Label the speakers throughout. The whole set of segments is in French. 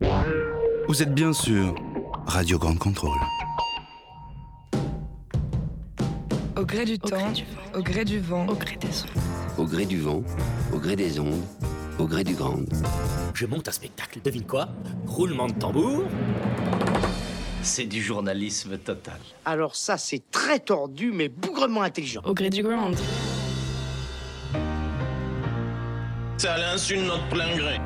Speaker 1: Vous êtes bien sûr Radio Grande Contrôle.
Speaker 2: Au gré du temps, au gré du vent,
Speaker 3: au gré des ondes.
Speaker 4: Au gré du vent, au gré des ondes, au gré du grand.
Speaker 5: Je monte un spectacle, devine quoi? Roulement de tambour.
Speaker 6: C'est du journalisme total.
Speaker 7: Alors ça, c'est très tordu, mais bougrement intelligent.
Speaker 3: Au gré du grand.
Speaker 6: Ça l'insulte notre plein gré.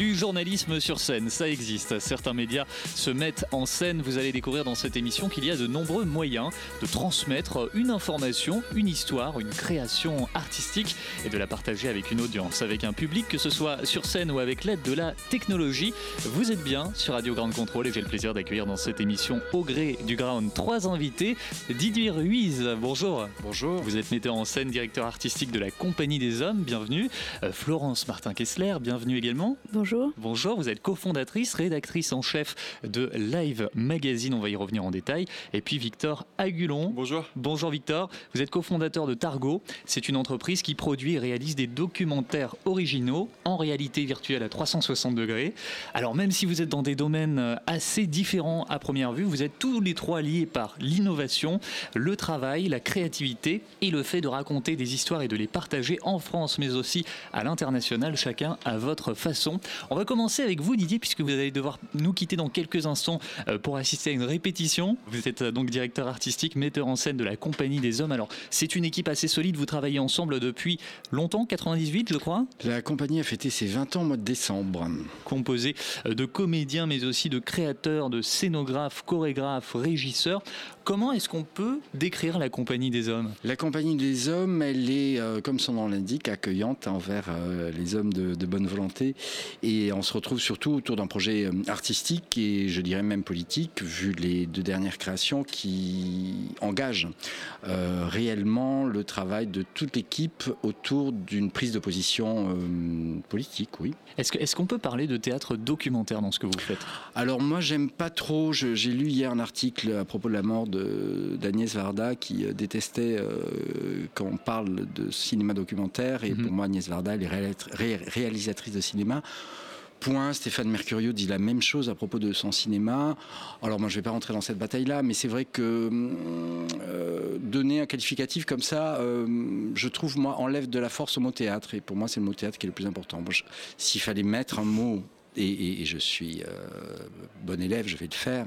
Speaker 8: Du journalisme sur scène, ça existe. Certains médias se mettent en scène. Vous allez découvrir dans cette émission qu'il y a de nombreux moyens de transmettre une information, une histoire, une création artistique et de la partager avec une audience, avec un public, que ce soit sur scène ou avec l'aide de la technologie. Vous êtes bien sur Radio Grande Contrôle et j'ai le plaisir d'accueillir dans cette émission au gré du ground trois invités. Didier Ruiz, bonjour.
Speaker 9: Bonjour.
Speaker 8: Vous êtes metteur en scène, directeur artistique de la Compagnie des Hommes, bienvenue. Euh, Florence Martin-Kessler, bienvenue également.
Speaker 3: Bonjour.
Speaker 8: Bonjour, vous êtes cofondatrice, rédactrice en chef de Live Magazine, on va y revenir en détail. Et puis Victor Agulon.
Speaker 9: Bonjour.
Speaker 8: Bonjour Victor, vous êtes cofondateur de Targo. C'est une entreprise qui produit et réalise des documentaires originaux en réalité virtuelle à 360 degrés. Alors même si vous êtes dans des domaines assez différents à première vue, vous êtes tous les trois liés par l'innovation, le travail, la créativité et le fait de raconter des histoires et de les partager en France mais aussi à l'international, chacun à votre façon. On va commencer avec vous, Didier, puisque vous allez devoir nous quitter dans quelques instants euh, pour assister à une répétition. Vous êtes euh, donc directeur artistique, metteur en scène de la Compagnie des Hommes. Alors, c'est une équipe assez solide. Vous travaillez ensemble depuis longtemps, 98, je crois
Speaker 9: La compagnie a fêté ses 20 ans au mois de décembre.
Speaker 8: Composée euh, de comédiens, mais aussi de créateurs, de scénographes, chorégraphes, régisseurs. Comment est-ce qu'on peut décrire la Compagnie des Hommes?
Speaker 9: La Compagnie des Hommes, elle est, comme son nom l'indique, accueillante envers les hommes de, de bonne volonté. Et on se retrouve surtout autour d'un projet artistique et je dirais même politique, vu les deux dernières créations qui engagent euh, réellement le travail de toute l'équipe autour d'une prise de position euh, politique, oui.
Speaker 8: Est-ce qu'on est qu'on peut parler de théâtre documentaire dans ce que vous faites?
Speaker 9: Alors moi, j'aime pas trop. J'ai lu hier un article à propos de la mort d'Agnès Varda qui euh, détestait euh, quand on parle de cinéma documentaire. Et mm -hmm. pour moi, Agnès Varda, elle est réalisatrice de cinéma. Point, Stéphane Mercurio dit la même chose à propos de son cinéma. Alors moi je ne vais pas rentrer dans cette bataille-là, mais c'est vrai que euh, donner un qualificatif comme ça, euh, je trouve, moi, enlève de la force au mot théâtre. Et pour moi, c'est le mot théâtre qui est le plus important. S'il fallait mettre un mot et, je suis euh, bon élève, je vais le faire,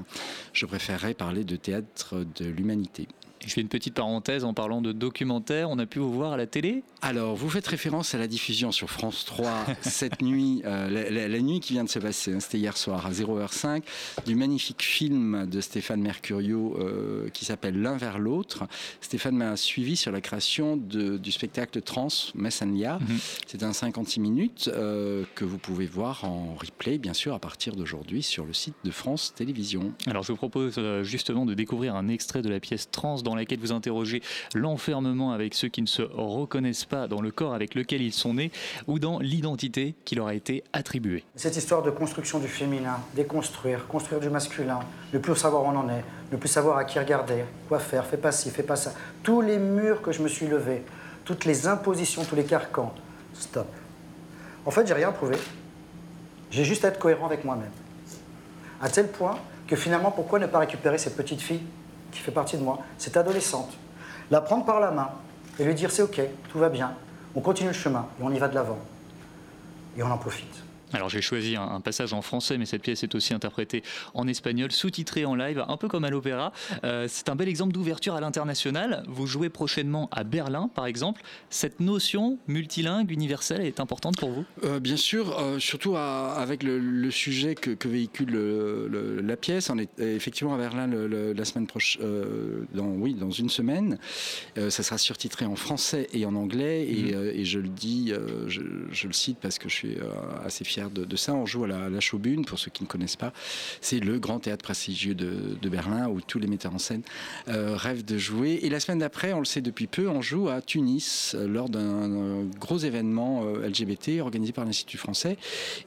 Speaker 9: je préférerais parler de théâtre de l'humanité.
Speaker 8: Je fais une petite parenthèse en parlant de documentaire. On a pu vous voir à la télé
Speaker 9: Alors, vous faites référence à la diffusion sur France 3 cette nuit, euh, la, la, la, nuit qui vient de se passer, hein, c'était hier soir à 0h05, du magnifique film de Stéphane Mercurio euh, qui s'appelle L'un vers l'autre. Stéphane m'a suivi sur la création de, du spectacle Trans Messenlia. Mm -hmm. C'est un 56 minutes euh, que vous pouvez voir en replay, bien sûr, à partir d'aujourd'hui sur le site de France Télévisions.
Speaker 8: Alors, je vous propose justement de découvrir un extrait de la pièce Trans dans laquelle vous interrogez l'enfermement avec ceux qui ne se reconnaissent pas dans le corps avec lequel ils sont nés ou dans l'identité qui leur a été attribuée.
Speaker 10: Cette histoire de construction du féminin, déconstruire, construire du masculin, ne plus savoir où on en est, ne plus savoir à qui regarder, quoi faire, fais pas ci, fais pas ça. Tous les murs que je me suis levé, toutes les impositions, tous les carcans, stop. En fait, j'ai rien trouvé. J'ai juste à être cohérent avec moi-même. À tel point que finalement, pourquoi ne pas récupérer cette petite fille? Qui fait partie de moi, cette adolescente, la prendre par la main et lui dire c'est ok, tout va bien, on continue le chemin et on y va de l'avant. Et on en profite.
Speaker 8: Alors j'ai choisi un, passage en français, mais cette pièce est aussi interprétée en espagnol, sous-titrée en live, un peu comme à l'opéra. Euh, c'est un bel exemple d'ouverture à l'international. Vous jouez prochainement à Berlin, par exemple. Cette notion multilingue, universelle, est importante pour vous?
Speaker 9: Euh, Bien sûr, euh, surtout à, avec le, le, sujet que, que véhicule le, la pièce. On est effectivement à Berlin la semaine prochaine, dans, oui, dans une semaine. ça sera surtitré en français et en anglais. Et, mmh. et je le dis, je, je, le cite parce que je suis assez fier de, ça. On joue à la, la Schaubühne, pour ceux qui ne connaissent pas. C'est le grand théâtre prestigieux de, Berlin où tous les metteurs en scène euh, rêvent de jouer. Et la semaine d'après, on le sait depuis peu, on joue à Tunis euh, lors d'un gros événement euh, LGBT organisé par l'Institut français.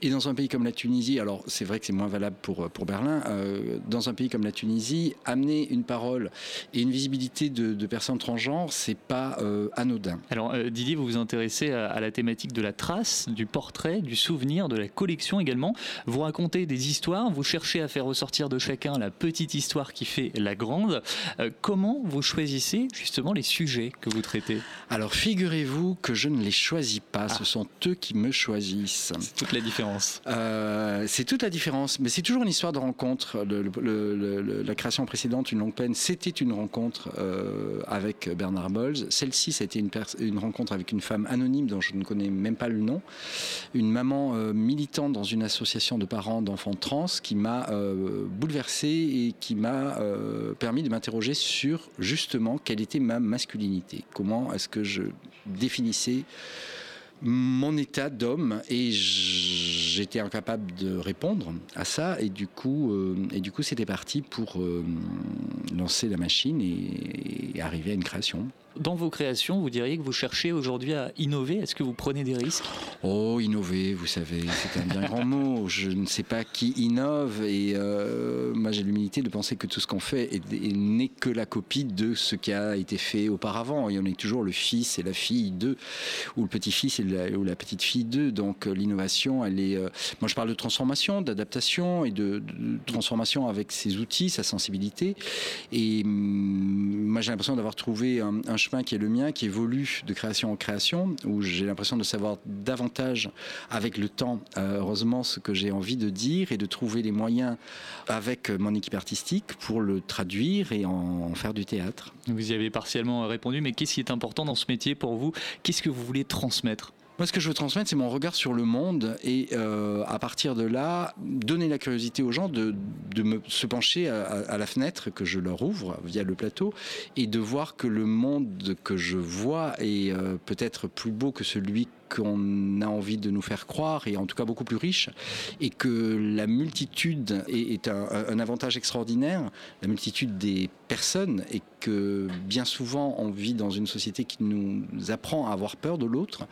Speaker 9: Et dans un pays comme la Tunisie, alors c'est vrai que c'est moins valable pour, pour Berlin, euh, dans un pays comme la Tunisie, amener une parole et une visibilité de, personnes transgenres, c'est pas euh, anodin.
Speaker 8: Alors Didier, vous vous intéressez à, à la thématique de la trace, du portrait, du souvenir, de la la collection également. Vous racontez des histoires, vous cherchez à faire ressortir de chacun la petite histoire qui fait la grande. Euh, comment vous choisissez justement les sujets que vous traitez?
Speaker 9: Alors figurez-vous que je ne les choisis pas, ce sont eux qui me choisissent.
Speaker 8: C'est toute la différence.
Speaker 9: Euh, c'est toute la différence, mais c'est toujours une histoire de rencontre. Le- le- le- le- la création précédente, Une longue peine, c'était une rencontre euh, avec Bernard Bolz. Celle-ci, c'était une, une rencontre avec une femme anonyme dont je ne connais même pas le nom, une maman euh, militante dans une association de parents d'enfants trans qui m'a euh, bouleversé et qui m'a euh, permis de m'interroger sur justement quelle était ma masculinité, comment est-ce que je définissais mon état d'homme et j'étais incapable de répondre à ça et du coup euh, et du coup c'était parti pour lancer la machine et arriver à une création.
Speaker 8: Dans vos créations, vous diriez que vous cherchez aujourd'hui à innover. Est-ce que vous prenez des risques?
Speaker 9: Oh, innover, vous savez, c'est un bien grand mot. Je ne sais pas qui innove et euh, moi j'ai l'humilité de penser que tout ce qu'on fait est- est- n'est que la copie de ce qui a été fait auparavant. Et on est toujours le fils et la fille d'eux, ou le petit-fils ou la petite-fille d'eux. Donc euh, l'innovation, elle est... euh, moi je parle de transformation, d'adaptation et de, de transformation avec ses outils, sa sensibilité. Et hum, moi j'ai l'impression d'avoir trouvé un, un qui est le mien, qui évolue de création en création, où j'ai l'impression de savoir davantage avec le temps, euh, heureusement, ce que j'ai envie de dire et de trouver les moyens avec mon équipe artistique pour le traduire et en faire du théâtre.
Speaker 8: Vous y avez partiellement répondu, mais qu'est-ce qui est important dans ce métier pour vous? Qu'est-ce que vous voulez transmettre?
Speaker 9: Moi, ce que je veux transmettre, c'est mon regard sur le monde et euh, à partir de là, donner la curiosité aux gens de, me, se pencher à la fenêtre que je leur ouvre via le plateau et de voir que le monde que je vois est euh, peut-être plus beau que celui qu'on a envie de nous faire croire et en tout cas beaucoup plus riche et que la multitude est, est un, un avantage extraordinaire, la multitude des personnes et que bien souvent on vit dans une société qui nous apprend à avoir peur de l'autre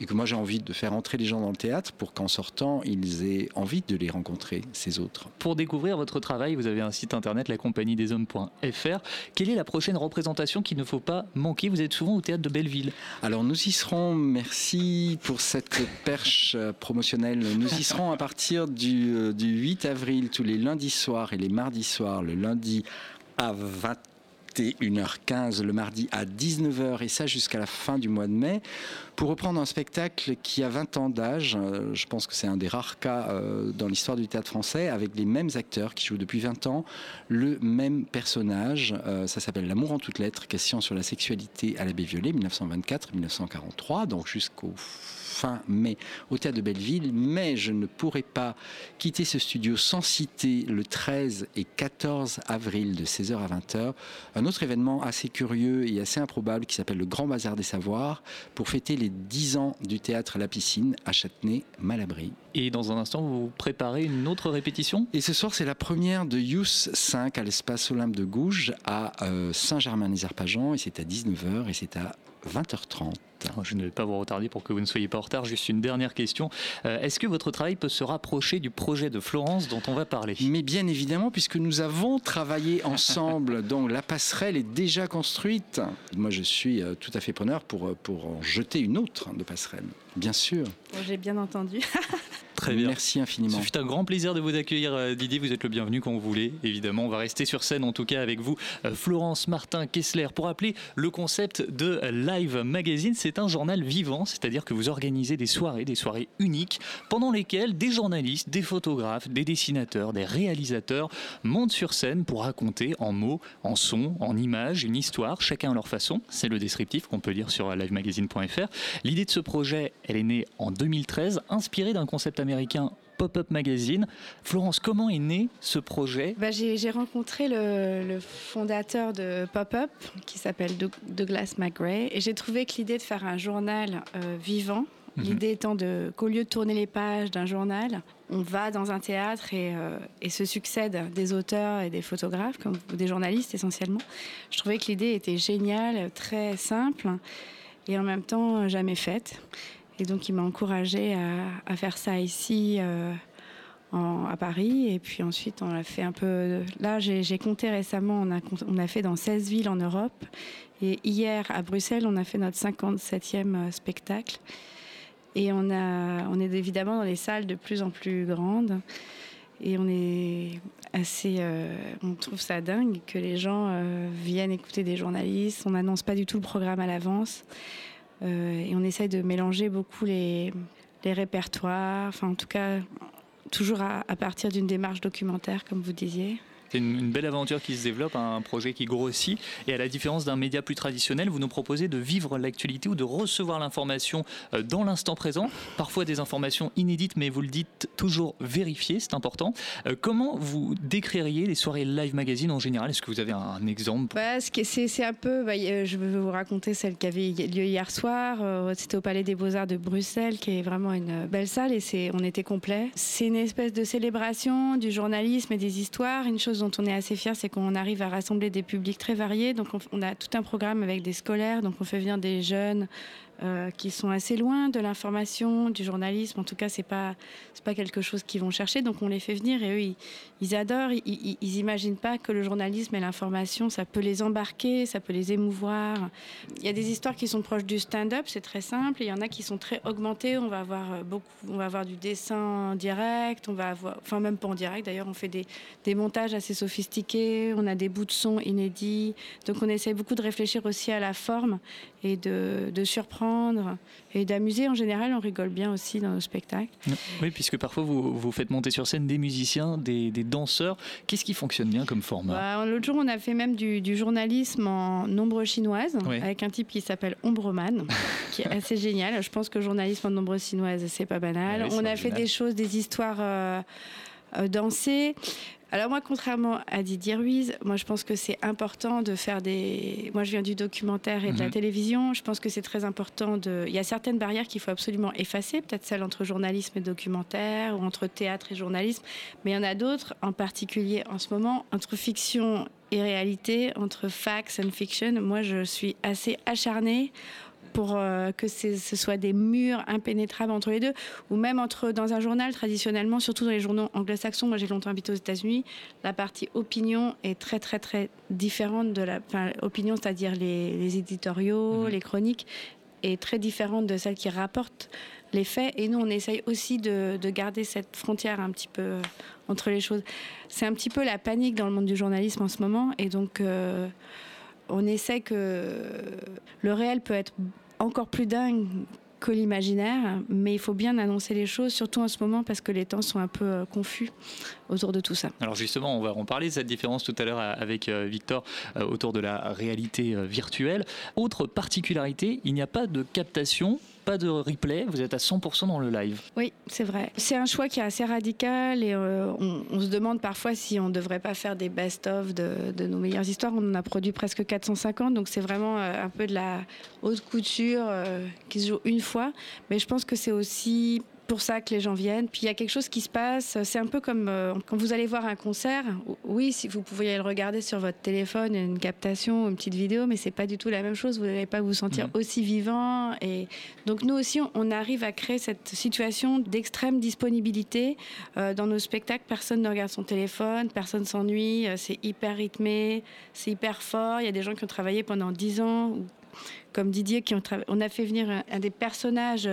Speaker 9: et que moi j'ai envie de faire entrer les gens dans le théâtre pour qu'en sortant ils aient envie de les rencontrer, ces autres.
Speaker 8: Pour découvrir votre travail, vous avez un site internet, la compagnie des hommes.fr. Quelle est la prochaine représentation qu'il ne faut pas manquer? Vous êtes souvent au théâtre de Belleville.
Speaker 9: Alors nous y serons, merci pour cette perche promotionnelle. Nous y serons à partir du, euh, du 8 avril tous les lundis soirs et les mardis soirs. Le lundi à 21h15, le mardi à 19h et ça jusqu'à la fin du mois de mai pour reprendre un spectacle qui a 20 ans d'âge. Euh, Je pense que c'est un des rares cas euh, dans l'histoire du théâtre français avec les mêmes acteurs qui jouent depuis 20 ans le même personnage. Euh, ça s'appelle L'amour en toutes lettres, question sur la sexualité à l'abbé Violet, 1924-1943, donc jusqu'au fin mai au théâtre de Belleville. Mais je ne pourrai pas quitter ce studio sans citer le 13 et 14 avril de 16h à 20h un autre événement assez curieux et assez improbable qui s'appelle le Grand Bazar des Savoirs pour fêter les 10 ans du théâtre à la piscine à Châtenay-Malabry.
Speaker 8: Et dans un instant, vous préparez une autre répétition?
Speaker 9: Et ce soir, c'est la première de Youth 5 à l'espace Olympe de Gouges à euh, Saint-Germain-les-Arpagents et c'est à 19h et c'est à 20h30.
Speaker 8: Je ne vais pas vous retarder pour que vous ne soyez pas en retard. Juste une dernière question. Euh, Est-ce que votre travail peut se rapprocher du projet de Florence dont on va parler?
Speaker 9: Mais bien évidemment, puisque nous avons travaillé ensemble, donc la passerelle est déjà construite. Moi, je suis euh, tout à fait preneur pour, euh, pour en jeter une autre de passerelle, bien sûr.
Speaker 3: Bon, J'ai bien entendu.
Speaker 8: Très bien.
Speaker 9: Merci
Speaker 8: Ce
Speaker 9: infiniment.
Speaker 8: fut un grand plaisir de vous accueillir, euh, Didier. Vous êtes le bienvenu quand vous voulez. Évidemment, on va rester sur scène, en tout cas avec vous, euh, Florence Martin Kessler. Pour rappeler le concept de Live Magazine, c'est un journal vivant, c'est-à-dire que vous organisez des soirées, des soirées uniques, pendant lesquelles des journalistes, des photographes, des dessinateurs, des réalisateurs montent sur scène pour raconter en mots, en sons, en images, une histoire, chacun à leur façon. C'est le descriptif qu'on peut lire sur livemagazine.fr. L'idée de ce projet, elle est née en 2013, inspirée d'un concept américain Pop-up Magazine. Florence, comment est né ce projet?
Speaker 3: Bah, J'ai rencontré le, le fondateur de Pop-Up, qui s'appelle Doug- Douglas McGray, et j'ai trouvé que l'idée de faire un journal euh, vivant,
Speaker 8: Mhm.
Speaker 3: l'idée étant qu'au lieu de tourner les pages d'un journal, on va dans un théâtre et, euh, et se succèdent des auteurs et des photographes, comme, ou des journalistes essentiellement. Je trouvais que l'idée était géniale, très simple, et en même temps euh, jamais faite. Et donc il m'a encouragée à, faire ça ici. euh, à Paris. Et puis ensuite, on a fait un peu. Là, j'ai compté récemment, on a, fait dans 16 villes en Europe. Et hier, à Bruxelles, on a fait notre 57e spectacle. Et on, est évidemment dans des salles de plus en plus grandes. Et on est assez. Euh, on trouve ça dingue que les gens euh, viennent écouter des journalistes. On n'annonce pas du tout le programme à l'avance. Euh, et on essaye de mélanger beaucoup les, répertoires. En tout cas, toujours à partir d'une démarche documentaire, comme vous disiez.
Speaker 8: C'est une, belle aventure qui se développe, un projet qui grossit. Et à la différence d'un média plus traditionnel, vous nous proposez de vivre l'actualité ou de recevoir l'information euh, dans l'instant présent. Parfois des informations inédites, mais vous le dites toujours vérifiées, c'est important. Euh, comment vous décririez les soirées live magazine en général? Est-ce que vous avez un, exemple?
Speaker 3: Bah, C'est un peu, bah, je vais vous raconter celle qui avait lieu hier soir. Euh, c'était au Palais des Beaux-Arts de Bruxelles, qui est vraiment une belle salle et on était complet. C'est une espèce de célébration du journalisme et des histoires, une chose dont on est assez fier, c'est qu'on arrive à rassembler des publics très variés. Donc on, a tout un programme avec des scolaires, donc on fait venir des jeunes euh, qui sont assez loin de l'information, du journalisme. En tout cas, c'est pas pas quelque chose qu'ils vont chercher. Donc on les fait venir et eux ils, adorent. Ils, ils, imaginent pas que le journalisme et l'information ça peut les embarquer, ça peut les émouvoir. Il y a des histoires qui sont proches du stand-up, c'est très simple. Il y en a qui sont très augmentées. On va avoir euh, beaucoup, on va avoir du dessin en direct. On va avoir, enfin même pas en direct. D'ailleurs, on fait des, des montages assez sophistiqués. On a des bouts de son inédits. Donc on essaie beaucoup de réfléchir aussi à la forme et de, de surprendre et d'amuser. En général, on rigole bien aussi dans nos spectacles.
Speaker 8: Oui, puisque parfois vous, vous faites monter sur scène des musiciens, des, danseurs. Qu'est-ce qui fonctionne bien comme format?
Speaker 3: Bah, L'autre jour, on a fait même du, journalisme en nombre chinoise avec un type qui s'appelle Ombreman, qui est assez génial. Je pense que le journalisme en nombre chinoise, c'est pas banal. on a fait des choses, des histoires euh, euh, dansées. Alors moi, contrairement à Didier Ruiz, moi je pense que c'est important de faire des... Moi je viens du documentaire et de la mhm. télévision, je pense que c'est très important de... Il y a certaines barrières qu'il faut absolument effacer, peut-être celle entre journalisme et documentaire, ou entre théâtre et journalisme, mais il y en a d'autres, en particulier en ce moment, entre fiction et réalité, entre facts and fiction. Moi je suis assez acharnée pour euh, que ce soit des murs impénétrables entre les deux, ou même entre dans un journal traditionnellement, surtout dans les journaux anglo-saxons. Moi, j'ai longtemps habité aux États-Unis. La partie opinion est très très très différente de la enfin, opinion, c'est-à-dire les, éditoriaux, mhm. les chroniques, est très différente de celle qui rapporte les faits. Et nous, on essaye aussi de, garder cette frontière un petit peu euh, entre les choses. C'est un petit peu la panique dans le monde du journalisme en ce moment, et donc. Euh, on essaie que le réel peut être encore plus dingue que l'imaginaire, mais il faut bien annoncer les choses, surtout en ce moment parce que les temps sont un peu euh, confus autour de tout ça.
Speaker 8: Alors justement, on va en parler de cette différence tout à l'heure euh, avec euh, Victor autour de la réalité virtuelle. Autre particularité, il n'y a pas de captation pas de replay, vous êtes à 100% dans le live.
Speaker 3: Oui, c'est vrai. C'est un choix qui est assez radical et euh, on, se demande parfois si on ne devrait pas faire des best-of de, nos meilleures histoires. On en a produit presque 450, donc c'est vraiment euh, un peu de la haute couture euh, qui se joue une fois. Mais je pense que c'est aussi pour ça que les gens viennent. Puis il y a quelque chose qui se passe. C'est un peu comme euh, quand vous allez voir un concert. Oui, si vous pouvez le regarder sur votre téléphone, une captation, une petite vidéo, mais c'est pas du tout la même chose. Vous n'allez pas vous sentir mmh. aussi vivant. Et donc nous aussi, on arrive à créer cette situation d'extrême disponibilité euh, dans nos spectacles. Personne ne regarde son téléphone, personne s'ennuie. Euh, c'est hyper rythmé, c'est hyper fort. Il y a des gens qui ont travaillé pendant dix ans comme Didier, qui ont on a fait venir un, un des personnages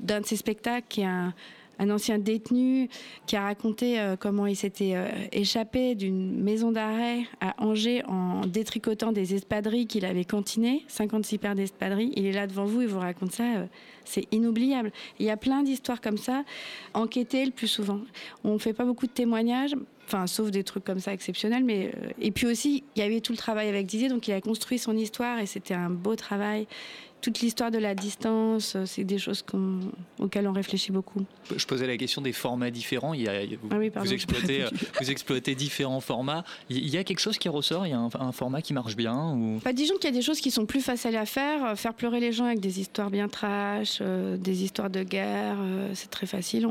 Speaker 3: d'un de ses spectacles qui est un, ancien détenu qui a raconté euh, comment il s'était euh, échappé d'une maison d'arrêt à Angers en détricotant des espadrilles qu'il avait cantinées, 56 paires d'espadrilles. Il est là devant vous et vous raconte ça. Euh, c'est inoubliable. Il y a plein d'histoires comme ça, enquêtées le plus souvent. On ne fait pas beaucoup de témoignages, enfin sauf des trucs comme ça exceptionnels mais et puis aussi il y avait tout le travail avec Didier donc il a construit son histoire et c'était un beau travail toute l'histoire de la distance, euh, c'est des choses auxquelles on réfléchit beaucoup.
Speaker 8: Je posais la question des formats différents. Il y a, vous, ah exploitez, euh, vous, exploitez, différents formats. Il y a quelque chose qui ressort? Il y a un, format qui marche bien ou...
Speaker 3: Bah, disons qu'il y a des choses qui sont plus faciles à faire. Euh, faire pleurer les gens avec des histoires bien trash, des histoires de guerre, c'est très facile.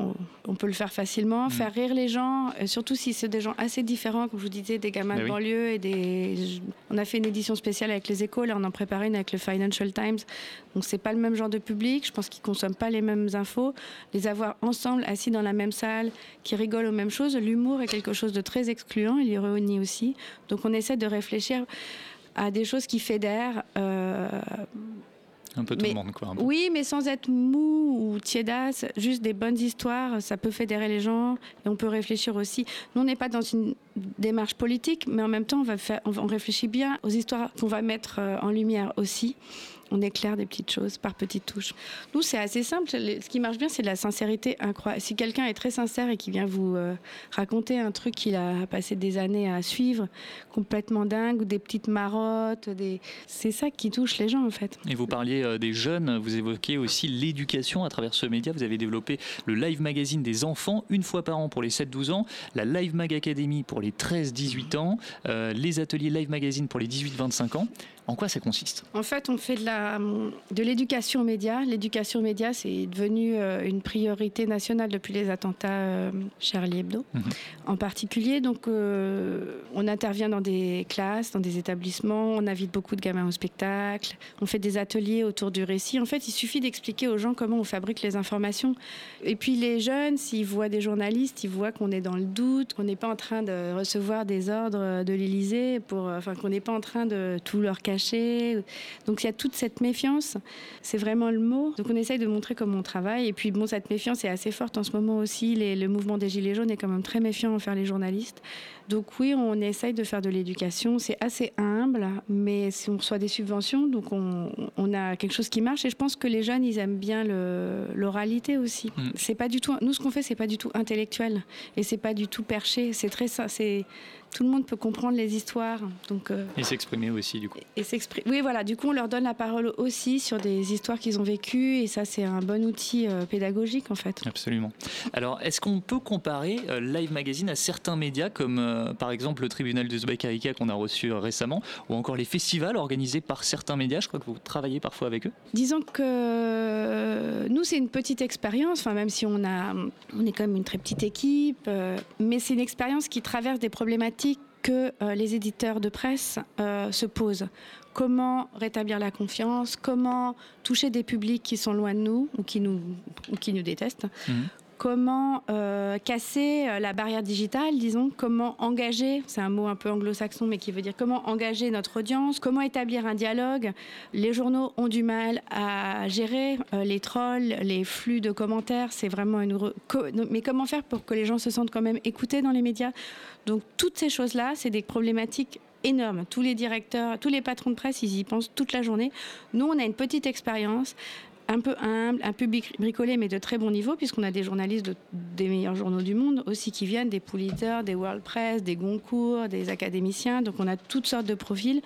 Speaker 3: On, peut le faire facilement. Mm. Faire rire les gens, surtout si c'est des gens assez différents, comme je vous disais, des gamins bah de banlieue et des. On a fait une édition spéciale avec les écoles, on en préparait une avec le Financial Times. Donc c'est pas le même genre de public. Je pense qu'ils consomment pas les mêmes infos. Les avoir ensemble, assis dans la même salle, qui rigolent aux mêmes choses. L'humour est quelque chose de très excluant. Il y réunit aussi. Donc on essaie de réfléchir à des choses qui fédèrent. Euh,
Speaker 8: Un peu tout
Speaker 3: Mais-
Speaker 8: le monde, quoi.
Speaker 3: Oui, mais sans être mou ou tiédasse, juste des bonnes histoires, ça peut fédérer les gens et on peut réfléchir aussi. Nous, on n'est pas dans une démarche politique, mais en même temps, on, va faire, on, va- on réfléchit bien aux histoires qu'on va mettre euh, en lumière aussi. On éclaire des petites choses par petites touches. Nous, c'est assez simple. Ce qui marche bien, c'est de la sincérité incroyable. Si quelqu'un est très sincère et qui vient vous euh, raconter un truc qu'il a passé des années à suivre, complètement dingue, ou des petites marottes, des... c'est ça qui touche les gens, en fait.
Speaker 8: Et vous parliez euh, des jeunes, vous évoquez aussi l'éducation à travers ce média. Vous avez développé le Live Magazine des enfants une fois par an pour les 7-12 ans, la Live Mag Academy pour les 13-18 ans, euh, les ateliers Live Magazine pour les 18-25 ans. En quoi ça consiste?
Speaker 3: En fait, on fait de la- de l'éducation aux médias. L'éducation aux médias, c'est devenu euh, une priorité nationale depuis les attentats euh, Charlie Hebdo,
Speaker 8: Mhm.
Speaker 3: en particulier. Donc, euh, on intervient dans des classes, dans des établissements, on invite beaucoup de gamins au spectacle, on fait des ateliers autour du récit. En fait, il suffit d'expliquer aux gens comment on fabrique les informations. Et puis, les jeunes, s'ils voient des journalistes, ils voient qu'on est dans le doute, qu'on n'est pas en train de recevoir des ordres de l'Élysée, pour, enfin, qu'on n'est pas en train de tout leur cacher. Donc il y a toute cette méfiance, c'est vraiment le mot. Donc on essaye de montrer comment on travaille. Et puis bon, cette méfiance est assez forte en ce moment aussi. Le mouvement des Gilets jaunes est quand même très méfiant envers les journalistes. Donc oui, on essaye de faire de l'éducation. C'est assez humble, mais si on reçoit des subventions, donc on, on a quelque chose qui marche. Et je pense que les jeunes, ils aiment bien l'oralité aussi.
Speaker 8: Mm.
Speaker 3: C'est pas du tout. Nous, ce qu'on fait, c'est pas du tout intellectuel et c'est pas du tout perché. C'est très. C'est tout le monde peut comprendre les histoires. Donc euh,
Speaker 8: Et s'exprimer aussi, du coup.
Speaker 3: et s'exprimer. Oui, voilà. Du coup, on leur donne la parole aussi sur des histoires qu'ils ont vécues, et ça, c'est un bon outil euh, pédagogique en fait.
Speaker 8: Absolument. Alors, est-ce qu'on peut comparer euh, Live Magazine à certains médias comme euh, par exemple le tribunal de Zbaïkarika qu'on a reçu euh, récemment ou encore les festivals organisés par certains médias Je crois que vous travaillez parfois avec eux.
Speaker 3: Disons que euh, nous, c'est une petite expérience, enfin, même si on, a, on est quand même une très petite équipe, euh, mais c'est une expérience qui traverse des problématiques que euh, les éditeurs de presse euh, se posent. Comment rétablir la confiance? Comment toucher des publics qui sont loin de nous ou qui nous, ou qui nous détestent?
Speaker 8: Mhm.
Speaker 3: Comment euh, casser euh, la barrière digitale, disons Comment engager, c'est un mot un peu anglo-saxon, mais qui veut dire comment engager notre audience Comment établir un dialogue Les journaux ont du mal à gérer euh, les trolls, les flux de commentaires. C'est vraiment une. Mais comment faire pour que les gens se sentent quand même écoutés dans les médias? Donc toutes ces choses-là, c'est des problématiques énormes. Tous les directeurs, tous les patrons de presse, ils y pensent toute la journée. Nous, on a une petite expérience un peu humble, un peu bricolé, mais de très bon niveau, puisqu'on a des journalistes de- des meilleurs journaux du monde aussi qui viennent, des Pulitzer, des World Press, des Goncourt, des académiciens. Donc on a toutes sortes de profils.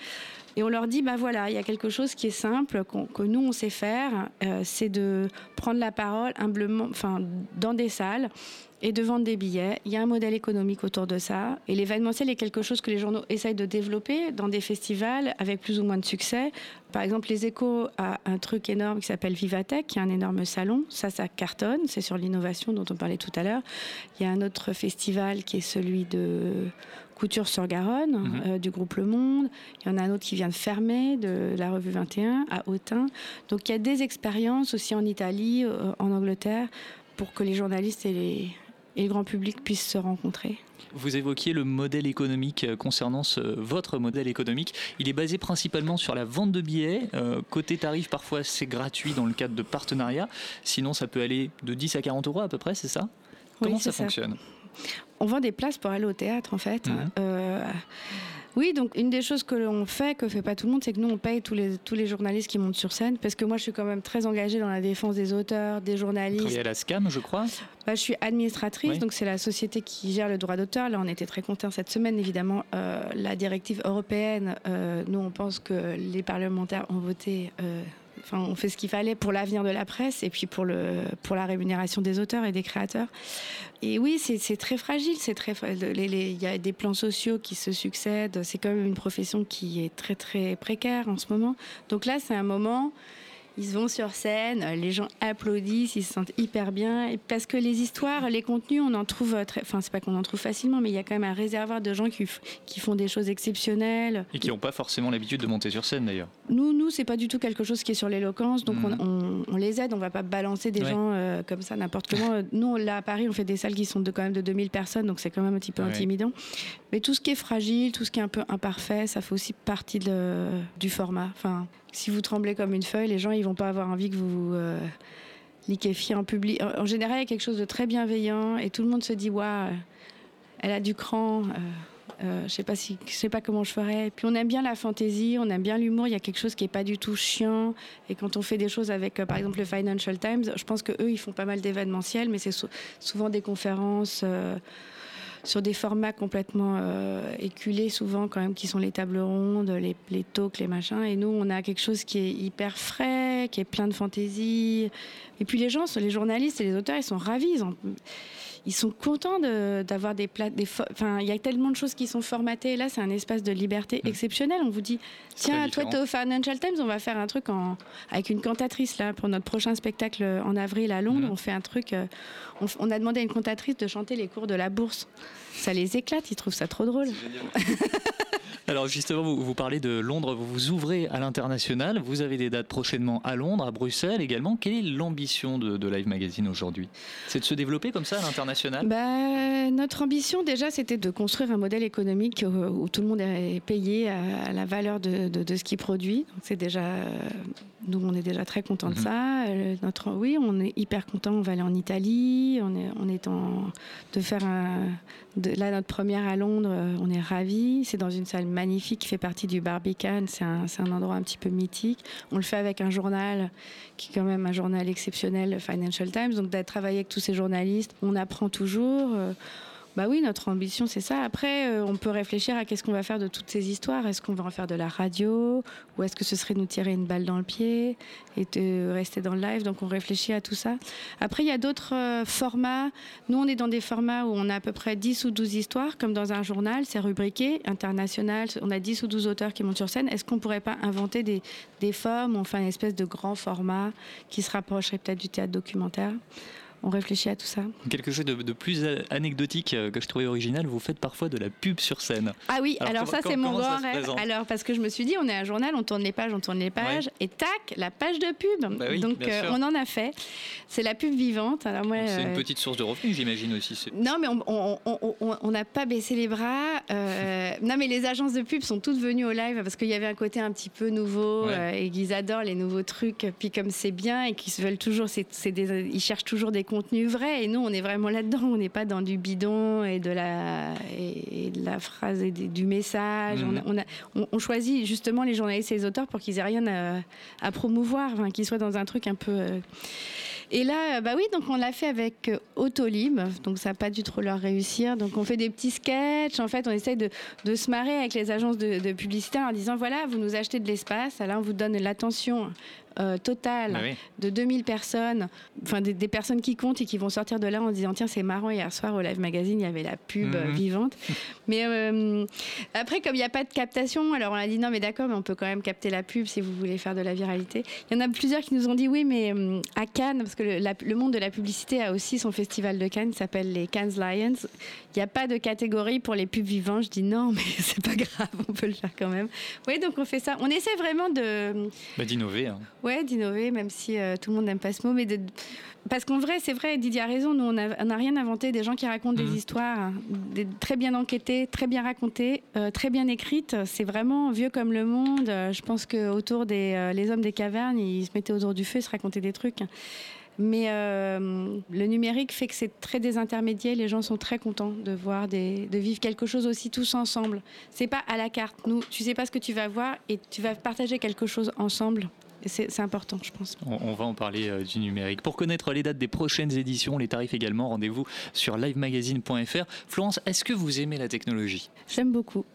Speaker 3: Et on leur dit, bah voilà, il y a quelque chose qui est simple, que nous on sait faire, euh, c'est de prendre la parole humblement, enfin, dans des salles et de vendre des billets. Il y a un modèle économique autour de ça. Et l'événementiel est quelque chose que les journaux essayent de développer dans des festivals avec plus ou moins de succès. Par exemple, Les Échos a un truc énorme qui s'appelle Vivatech, qui est un énorme salon. Ça, ça cartonne. C'est sur l'innovation dont on parlait tout à l'heure. Il y a un autre festival qui est celui de Couture sur Garonne,
Speaker 8: Mhm.
Speaker 3: euh, du groupe Le Monde. Il y en a un autre qui vient de fermer, de la revue 21, à Autun. Donc il y a des expériences aussi en Italie, euh, en Angleterre, pour que les journalistes et, les, et le grand public puissent se rencontrer.
Speaker 8: Vous évoquiez le modèle économique euh, concernant ce- votre modèle économique. Il est basé principalement sur la vente de billets. Euh, côté tarif, parfois c'est gratuit dans le cadre de partenariats. Sinon, ça peut aller de 10 à 40 euros à peu près, c'est ça?
Speaker 3: Oui,
Speaker 8: Comment ça fonctionne?
Speaker 3: On vend des places pour aller au théâtre, en fait. Euh, oui, donc une des choses que l'on fait, que fait pas tout le monde, c'est que nous, on paye tous les, tous les journalistes qui montent sur scène, parce que moi, je suis quand même très engagée dans la défense des auteurs, des
Speaker 8: Vous
Speaker 3: journalistes.
Speaker 8: travaillez à la SCAM, je crois.
Speaker 3: Bah, je suis administratrice,
Speaker 8: Oui.
Speaker 3: donc c'est la société qui gère le droit d'auteur. Là, on était très contents cette semaine, évidemment. euh, la directive européenne, euh, nous, on pense que les parlementaires ont voté. Enfin, on fait ce qu'il fallait pour l'avenir de la presse et puis pour, le, pour la rémunération des auteurs et des créateurs. Et oui, c'est très fragile. C'est très. Il y a des plans sociaux qui se succèdent. C'est quand même une profession qui est très très précaire en ce moment. Donc là, c'est un moment. Ils vont sur scène, les gens applaudissent, ils se sentent hyper bien. Parce que les histoires, les contenus, on en trouve très. Enfin, c'est pas qu'on en trouve facilement, mais il y a quand même un réservoir de gens qui, qui font des choses exceptionnelles.
Speaker 8: Et qui n'ont pas forcément l'habitude de monter sur scène d'ailleurs.
Speaker 3: Nous, nous, c'est pas du tout quelque chose qui est sur l'éloquence, donc
Speaker 8: Mhm.
Speaker 3: on, on- on les aide, on va pas balancer des
Speaker 8: Ouais.
Speaker 3: gens euh, comme ça n'importe comment. Nous, là à Paris, on fait des salles qui sont de quand même de 2000 personnes, donc c'est quand même un petit peu
Speaker 8: Ouais.
Speaker 3: intimidant. Mais tout ce qui est fragile, tout ce qui est un peu imparfait, ça fait aussi partie de- du format. Enfin, si vous tremblez comme une feuille, les gens ils vont pas avoir envie que vous euh, liquéfiez en public. En, général, il y a quelque chose de très bienveillant et tout le monde se dit waouh, elle a du cran. euh, euh, je sais pas si, je sais pas comment je ferais. Puis on aime bien la fantaisie, on aime bien l'humour. Il y a quelque chose qui est pas du tout chiant. Et quand on fait des choses avec, par exemple, le Financial Times, je pense que eux, ils font pas mal d'événementiels, mais c'est sou- souvent des conférences. Sur des formats complètement euh, éculés souvent quand même qui sont les tables rondes, les, les talks, les machins. Et nous on a quelque chose qui est hyper frais, qui est plein de fantaisie. Et puis les gens, les journalistes et les auteurs ils sont ravis, ils, ont- ils sont contents de- d'avoir des fo- enfin il y a tellement de choses qui sont formatées. Et là c'est un espace de liberté exceptionnel, on vous dit tiens toi t'es au Financial Times, on va faire un truc en, avec une cantatrice là pour notre prochain spectacle en avril à Londres, on fait un truc, euh, on, a demandé à une cantatrice de chanter les cours de la bourse. Ça les éclate, ils trouvent ça trop drôle.
Speaker 8: Alors justement, vous, vous parlez de Londres, vous vous ouvrez à l'international, vous avez des dates prochainement à Londres, à Bruxelles également. Quelle est l'ambition de, de Live Magazine aujourd'hui? C'est de se développer comme ça à l'international?
Speaker 3: Bah, notre ambition déjà, c'était de construire un modèle économique où, où tout le monde est payé à, la valeur de, de- de ce qu'il produit. C'est déjà, euh, nous on est déjà très contents de
Speaker 8: Mhm.
Speaker 3: ça. Euh, Notre, oui, on est hyper contents. On va aller en Italie. On est, de faire un, là notre première à Londres. euh, On est ravis. C'est dans une salle magnifique qui fait partie du Barbican. C'est un, un endroit un petit peu mythique. On le fait avec un journal qui est quand même un journal exceptionnel, le Financial Times. Donc d'être travaillé avec tous ces journalistes, on apprend toujours. euh, bah oui, notre ambition, c'est ça. Après, euh, on peut réfléchir à qu'est-ce qu'on va faire de toutes ces histoires. Est-ce qu'on va en faire de la radio Ou est-ce que ce serait nous tirer une balle dans le pied et de rester dans le live? Donc, on réfléchit à tout ça. Après, il y a d'autres euh, formats. Nous, on est dans des formats où on a à peu près 10 ou 12 histoires, comme dans un journal. C'est rubriqué, international. On a 10 ou 12 auteurs qui montent sur scène. Est-ce qu'on pourrait pas inventer des, des formes On fait une espèce de grand format qui se rapprocherait peut-être du théâtre documentaire? On réfléchit à tout ça.
Speaker 8: Quelque chose de, de plus anecdotique euh, que je trouvais original, vous faites parfois de la pub sur scène.
Speaker 3: Ah oui,
Speaker 8: Alors,
Speaker 3: ça c'est mon grand rêve. Alors parce que je me suis dit, on est un journal, on tourne les pages, on tourne les pages, et tac, la page de pub.
Speaker 8: Bah oui,
Speaker 3: Donc euh, on en a fait. C'est la pub vivante. Alors moi,
Speaker 8: C'est une
Speaker 3: euh,
Speaker 8: petite source de revenus, j'imagine aussi.
Speaker 3: non, mais on- n'a pas baissé les bras. Euh, non, mais les agences de pub sont toutes venues au live parce qu'il y avait un côté un petit peu nouveau
Speaker 8: Ouais.
Speaker 3: et qu'ils adorent les nouveaux trucs. Puis comme c'est bien et qu'ils veulent toujours, des- ils cherchent toujours des contenus vrais. Et nous, on est vraiment là-dedans. On n'est pas dans du bidon et de la, et, et de la phrase et du message.
Speaker 8: Mhm.
Speaker 3: On, a- on, a- on- on choisit justement les journalistes et les auteurs pour qu'ils aient rien à, à promouvoir, enfin, qu'ils soient dans un truc un peu. euh, et là, bah oui, donc on l'a fait avec euh, Autolib, donc ça n'a pas dû trop leur réussir. Donc on fait des petits sketchs, en fait, on essaye de, de se marrer avec les agences de, de publicité en disant voilà, vous nous achetez de l'espace, là on vous donne l'attention euh, totale
Speaker 8: Bah oui.
Speaker 3: de 2000 personnes, enfin des, des personnes qui comptent et qui vont sortir de là en disant tiens, c'est marrant, hier soir au Live Magazine, il y avait la pub
Speaker 8: Mhm.
Speaker 3: vivante. Mais euh, après, comme il n'y a pas de captation, alors on a dit non, mais d'accord, mais on peut quand même capter la pub si vous voulez faire de la viralité. Il y en a plusieurs qui nous ont dit oui, mais euh, à Cannes, parce que le, la- le monde de la publicité a aussi son festival de Cannes s'appelle les Cannes Lions. Il n'y a pas de catégorie pour les pubs vivants. Je dis non, mais c'est pas grave, on peut le faire quand même. Oui, donc on fait ça. On essaie vraiment de,
Speaker 8: Bah, D'innover. hein.
Speaker 3: ouais, d'innover, même si euh, tout le monde n'aime pas ce mot, mais de, parce qu'en vrai, c'est vrai, Didier a raison. Nous, on n'a rien inventé. Des gens qui racontent
Speaker 8: Mhm.
Speaker 3: des histoires, hein, des- très bien enquêtées, très bien racontées, euh, très bien écrites. C'est vraiment vieux comme le monde. Euh, je pense que autour des les hommes des cavernes, ils se mettaient autour du feu, ils se racontaient des trucs. Mais euh, le numérique fait que c'est très désintermédié. Les gens sont très contents de voir des, de vivre quelque chose aussi tous ensemble. C'est pas à la carte. Nous, tu sais pas ce que tu vas voir et tu vas partager quelque chose ensemble. C'est c'est important, je pense.
Speaker 8: On, on va en parler euh, du numérique. Pour connaître les dates des prochaines éditions, les tarifs également, rendez-vous sur livemagazine.fr. Florence, est-ce que vous aimez la technologie?
Speaker 3: J'aime beaucoup.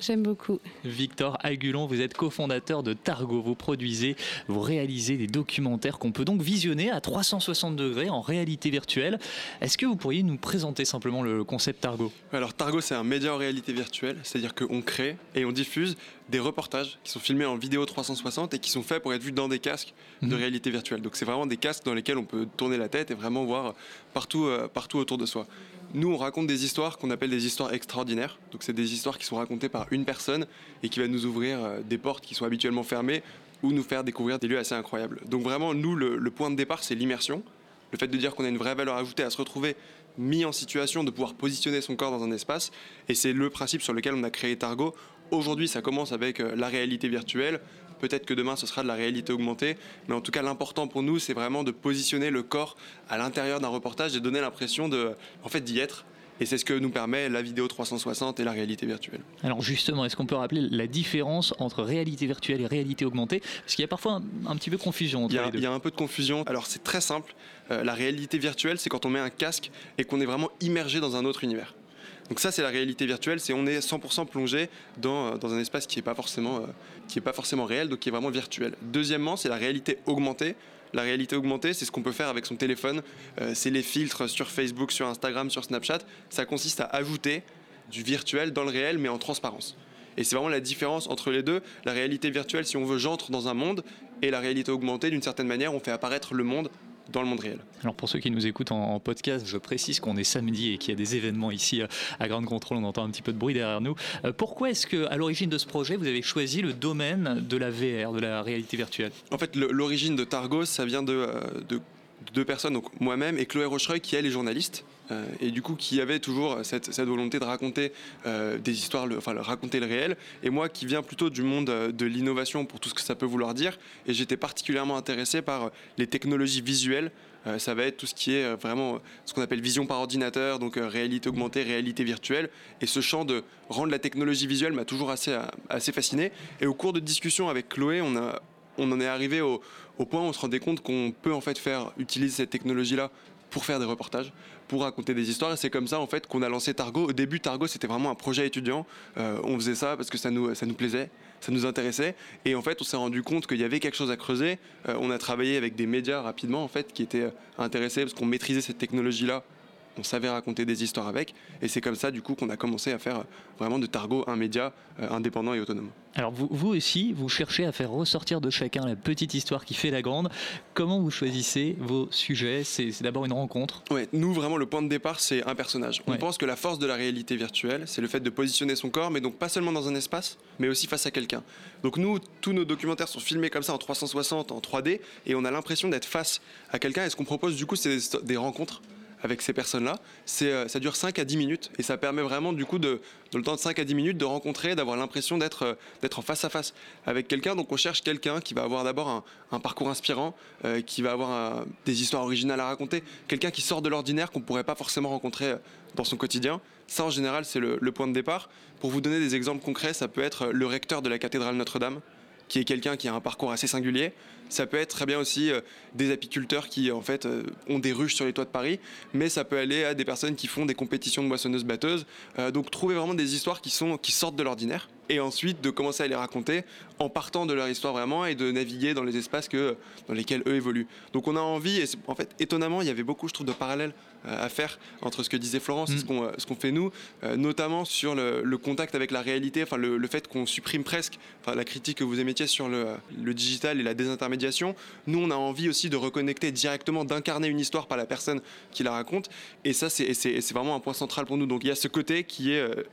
Speaker 3: J'aime beaucoup.
Speaker 8: Victor Agulon, vous êtes cofondateur de Targo. Vous produisez, vous réalisez des documentaires qu'on peut donc visionner à 360 degrés en réalité virtuelle. Est-ce que vous pourriez nous présenter simplement le concept Targo?
Speaker 11: Alors Targo, c'est un média en réalité virtuelle, c'est-à-dire qu'on crée et on diffuse des reportages qui sont filmés en vidéo 360 et qui sont faits pour être vus dans des casques de
Speaker 8: Mhm.
Speaker 11: réalité virtuelle. Donc c'est vraiment des casques dans lesquels on peut tourner la tête et vraiment voir partout, euh, partout autour de soi. Nous, on raconte des histoires qu'on appelle des histoires extraordinaires. Donc c'est des histoires qui sont racontées par une personne et qui va nous ouvrir euh, des portes qui sont habituellement fermées ou nous faire découvrir des lieux assez incroyables. Donc vraiment, nous, le, le point de départ, c'est l'immersion. Le fait de dire qu'on a une vraie valeur ajoutée à se retrouver mis en situation de pouvoir positionner son corps dans un espace. Et c'est le principe sur lequel on a créé Targo. Aujourd'hui, ça commence avec euh, la réalité virtuelle, peut-être que demain ce sera de la réalité augmentée, mais en tout cas l'important pour nous c'est vraiment de positionner le corps à l'intérieur d'un reportage et donner l'impression de, en fait, d'y être. Et c'est ce que nous permet la vidéo 360 et la réalité virtuelle.
Speaker 8: Alors justement, est-ce qu'on peut rappeler la différence entre réalité virtuelle et réalité augmentée? Parce qu'il y a parfois un, petit peu de confusion entre
Speaker 11: il y, a,
Speaker 8: les deux.
Speaker 11: il y a un peu de confusion. Alors c'est très simple. Euh, la réalité virtuelle, c'est quand on met un casque et qu'on est vraiment immergé dans un autre univers. Donc ça, c'est la réalité virtuelle, c'est on est 100% plongé dans, dans, un espace qui n'est pas, forcément, euh, pas forcément réel, donc qui est vraiment virtuel. Deuxièmement, c'est la réalité augmentée. La réalité augmentée, c'est ce qu'on peut faire avec son téléphone. Euh, c'est les filtres sur Facebook, sur Instagram, sur Snapchat. Ça consiste à ajouter du virtuel dans le réel, mais en transparence. Et c'est vraiment la différence entre les deux. La réalité virtuelle, si on veut, j'entre dans un monde, et la réalité augmentée, d'une certaine manière, on fait apparaître le monde dans le monde réel.
Speaker 8: Alors pour ceux qui nous écoutent en, en podcast, je précise qu'on est samedi et qu'il y a des événements ici à Grande Contrôle, on entend un petit peu de bruit derrière nous. Euh, pourquoi est-ce que à l'origine de ce projet, vous avez choisi le domaine de la VR, de la réalité virtuelle?
Speaker 11: En fait, l'origine de Targos, ça vient de, euh, de deux personnes, donc moi-même et Chloé Rochereuil, qui elle est journaliste, et du coup qui avait toujours cette, volonté de raconter euh, des histoires, le, enfin raconter le réel, et moi qui viens plutôt du monde euh, de l'innovation pour tout ce que ça peut vouloir dire, et j'étais particulièrement intéressé par les technologies visuelles. Euh, ça va être tout ce qui est vraiment ce qu'on appelle vision par ordinateur, donc réalité augmentée, réalité virtuelle, et ce champ de rendre la technologie visuelle m'a toujours assez, assez fasciné. Et au cours de discussions avec Chloé, on en est arrivé au, au, point où on se rendait compte qu'on peut en fait faire utiliser cette technologie-là pour faire des reportages, pour raconter des histoires. Et c'est comme ça en fait qu'on a lancé Targo. Au début, Targo c'était vraiment un projet étudiant. Euh, on faisait ça parce que ça nous, ça nous plaisait, ça nous intéressait. Et en fait, on s'est rendu compte qu'il y avait quelque chose à creuser. Euh, on a travaillé avec des médias rapidement en fait qui étaient intéressés parce qu'on maîtrisait cette technologie-là on savait raconter des histoires avec. Et c'est comme ça, du coup, qu'on a commencé à faire vraiment de Targo un média euh, indépendant et autonome.
Speaker 8: Alors, vous, vous, aussi, vous cherchez à faire ressortir de chacun la petite histoire qui fait la grande. Comment vous choisissez vos sujets? C'est d'abord une rencontre
Speaker 11: Ouais, nous, vraiment, le point de départ, c'est un personnage. On
Speaker 8: Ouais.
Speaker 11: pense que la force de la réalité virtuelle, c'est le fait de positionner son corps, mais donc pas seulement dans un espace, mais aussi face à quelqu'un. Donc, nous, tous nos documentaires sont filmés comme ça en 360, en 3D, et on a l'impression d'être face à quelqu'un. Et ce qu'on propose, du coup, c'est des, des rencontres avec ces personnes-là. Euh, ça dure 5 à 10 minutes et ça permet vraiment du coup dans le temps de 5 à 10 minutes de rencontrer, d'avoir l'impression d'être, euh, d'être en face à face avec quelqu'un. Donc on cherche quelqu'un qui va avoir d'abord un, parcours inspirant, euh, qui va avoir des histoires originales à raconter, quelqu'un qui sort de l'ordinaire qu'on ne pourrait pas forcément rencontrer dans son quotidien. Ça en général c'est le point de départ. Pour vous donner des exemples concrets, ça peut être le recteur de la cathédrale Notre-Dame qui est quelqu'un qui a un parcours assez singulier. Ça peut être très bien aussi euh, des apiculteurs qui en fait euh, ont des ruches sur les toits de Paris, mais ça peut aller à des personnes qui font des compétitions de moissonneuses batteuses. Euh, donc trouver vraiment des histoires qui sont qui sortent de l'ordinaire et ensuite de commencer à les raconter en partant de leur histoire vraiment et de naviguer dans les espaces que dans lesquels eux évoluent. Donc on a envie et en fait étonnamment il y avait beaucoup je trouve de parallèles euh, à faire entre ce que disait Florence et ce qu'on euh, ce qu'on fait nous, euh, notamment sur le, le contact avec la réalité, enfin le, le fait qu'on supprime presque, enfin la critique que vous émettiez sur le, le digital et la désintermédiation. Nous on a envie aussi de reconnecter directement, d'incarner une histoire par la personne qui la raconte et ça c'est vraiment un point central pour nous. Donc il y a ce côté qui est euh,